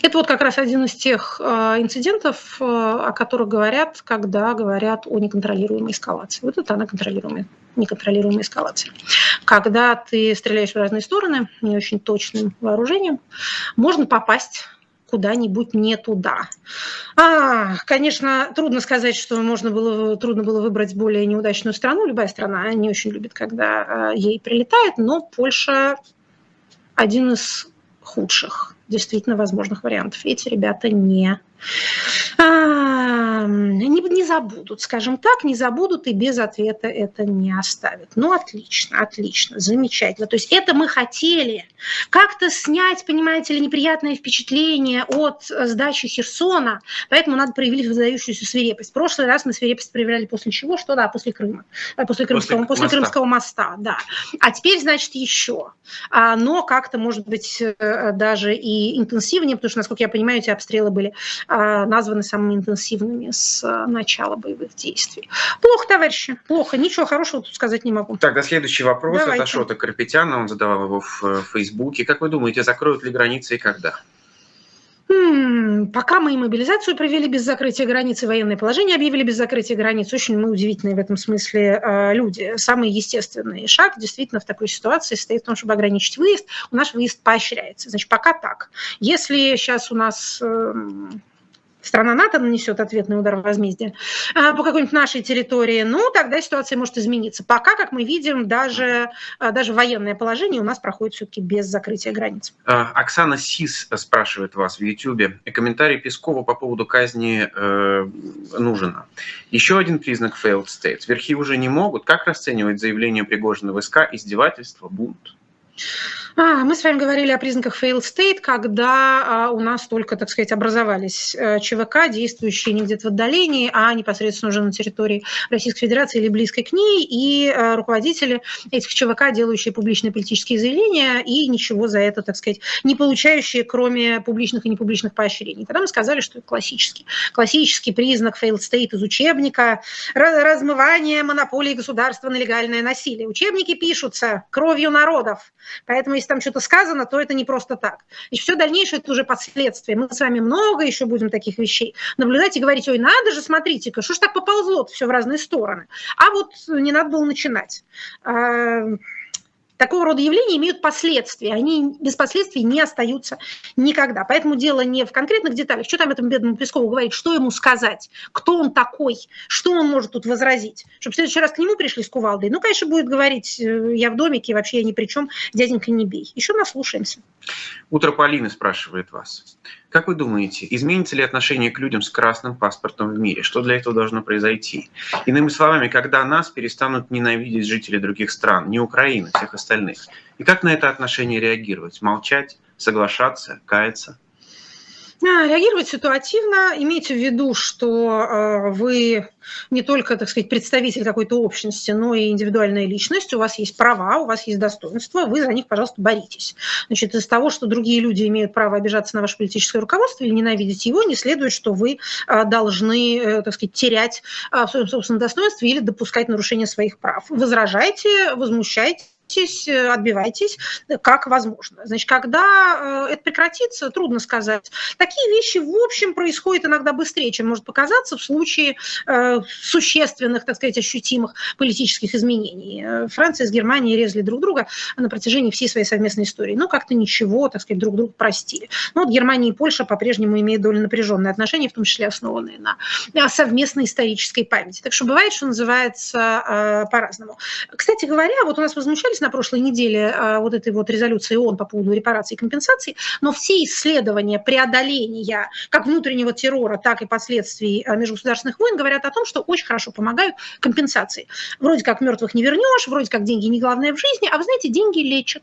Это вот как раз один из тех э, инцидентов, э, о которых говорят, когда говорят о неконтролируемой эскалации. Вот это она контролируемая, неконтролируемая эскалация. Когда ты стреляешь в разные стороны, не очень точным вооружением, можно попасть куда-нибудь не туда. А, конечно, трудно сказать, что можно было, трудно было выбрать более неудачную страну. Любая страна не очень любит, когда а, ей прилетает, но Польша один из худших действительно возможных вариантов. Эти ребята не не, не забудут, скажем так, не забудут и без ответа это не оставят. Ну, отлично, отлично, замечательно. То есть это мы хотели как-то снять, понимаете ли, неприятное впечатление от сдачи Херсона, поэтому надо проявить выдающуюся свирепость. В прошлый раз мы свирепость проявляли после чего? Что? Да, после Крыма. Э, после Крымского, после, после Крымского моста, да. А теперь, значит, еще. А, но как-то, может быть, э, даже и интенсивнее, потому что, насколько я понимаю, эти обстрелы были а, названы самыми интенсивными с э, начала боевых действий. Плохо, товарищи, плохо. Ничего хорошего тут сказать не могу. Тогда следующий вопрос Давайте. от Ашота Карпетяна. Он задавал его в э, Фейсбуке. Как вы думаете, закроют ли границы и когда? Пока мы и мобилизацию провели без закрытия границ, и военное положение объявили без закрытия границ, очень мы удивительные в этом смысле э, люди. Самый естественный шаг действительно в такой ситуации состоит в том, чтобы ограничить выезд. У нас выезд поощряется. Значит, пока так. Если сейчас у нас эм, страна НАТО нанесет ответный удар возмездия а, по какой-нибудь нашей территории, ну, тогда ситуация может измениться. Пока, как мы видим, даже, а, даже военное положение у нас проходит все-таки без закрытия границ. А, Оксана Сис спрашивает вас в YouTube. Комментарий Пескова по поводу казни э, нужен. Еще один признак failed state. Верхи уже не могут. Как расценивать заявление Пригожина в СК? Издевательство, бунт? А, мы с вами говорили о признаках failed state, когда а, у нас только, так сказать, образовались э, ЧВК, действующие не где-то в отдалении, а непосредственно уже на территории Российской Федерации или близкой к ней, и э, руководители этих ЧВК, делающие публичные политические заявления и ничего за это, так сказать, не получающие, кроме публичных и непубличных поощрений. Тогда мы сказали, что это классический, классический признак failed state из учебника, размывание монополии государства на легальное насилие. Учебники пишутся кровью народов, поэтому если там что-то сказано, то это не просто так. И все дальнейшее это уже последствия. Мы с вами много еще будем таких вещей наблюдать и говорить, ой, надо же, смотрите-ка, что ж так поползло все в разные стороны. А вот не надо было начинать. Такого рода явления имеют последствия. Они без последствий не остаются никогда. Поэтому дело не в конкретных деталях. Что там этому бедному Пескову говорить, что ему сказать, кто он такой, что он может тут возразить. Чтобы в следующий раз к нему пришли с кувалдой. Ну, конечно, будет говорить, э, я в домике, вообще я ни при чем, дяденька не бей. Еще наслушаемся. Утро Полины спрашивает вас. Как вы думаете, изменится ли отношение к людям с красным паспортом в мире? Что для этого должно произойти? Иными словами, когда нас перестанут ненавидеть жители других стран, не Украины, всех остальных. И как на это отношение реагировать? Молчать, соглашаться, каяться? А, реагировать ситуативно. Имейте в виду, что э, вы не только, так сказать, представитель какой-то общности, но и индивидуальная личность. У вас есть права, у вас есть достоинства, вы за них, пожалуйста, боритесь. Значит, из того, что другие люди имеют право обижаться на ваше политическое руководство или ненавидеть его, не следует, что вы э, должны, э, так сказать, терять в своем собственном достоинстве или допускать нарушение своих прав. Возражайте, возмущайте боритесь, э, отбивайтесь, как возможно. Значит, когда э, это прекратится, трудно сказать. Такие вещи, в общем, происходят иногда быстрее, чем может показаться в случае э, существенных, так сказать, ощутимых политических изменений. Франция с Германией резали друг друга на протяжении всей своей совместной истории. Но как-то ничего, так сказать, друг друга простили. Но вот Германия и Польша по-прежнему имеют довольно напряженные отношения, в том числе основанные на совместной исторической памяти. Так что бывает, что называется, по-разному. Кстати говоря, вот у нас возмущались на прошлой неделе вот этой вот резолюции ООН по поводу репараций и компенсаций, но все исследования преодоления как внутреннего террора, так и последствий межгосударственных войн говорят о том, что очень хорошо помогают компенсации. Вроде как мертвых не вернешь, вроде как деньги не главное в жизни, а вы знаете, деньги лечат.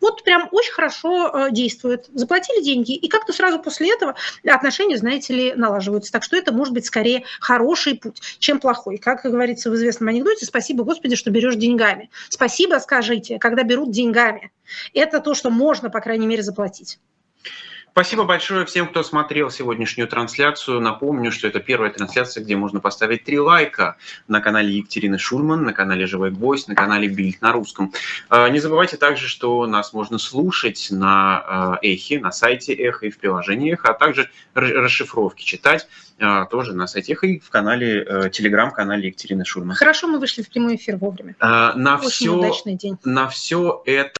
Вот прям очень хорошо э, действует. Заплатили деньги, и как-то сразу после этого отношения, знаете ли, налаживаются. Так что это может быть скорее хороший путь, чем плохой. Как говорится в известном анекдоте, спасибо, Господи, что берешь деньгами. Спасибо, скажите, когда берут деньгами. Это то, что можно, по крайней мере, заплатить. Спасибо большое всем, кто смотрел сегодняшнюю трансляцию. Напомню, что это первая трансляция, где можно поставить три лайка на канале Екатерины Шульман, на канале Живой Гвоздь, на канале Бильд на русском. А, не забывайте также, что нас можно слушать на а, Эхе, на сайте Эхо и в приложении Эхо, а также расшифровки читать а, тоже на сайте Эхо и в канале, э, телеграм-канале Екатерины Шульман. Хорошо, мы вышли в прямой эфир вовремя. На Очень все, удачный день. На все это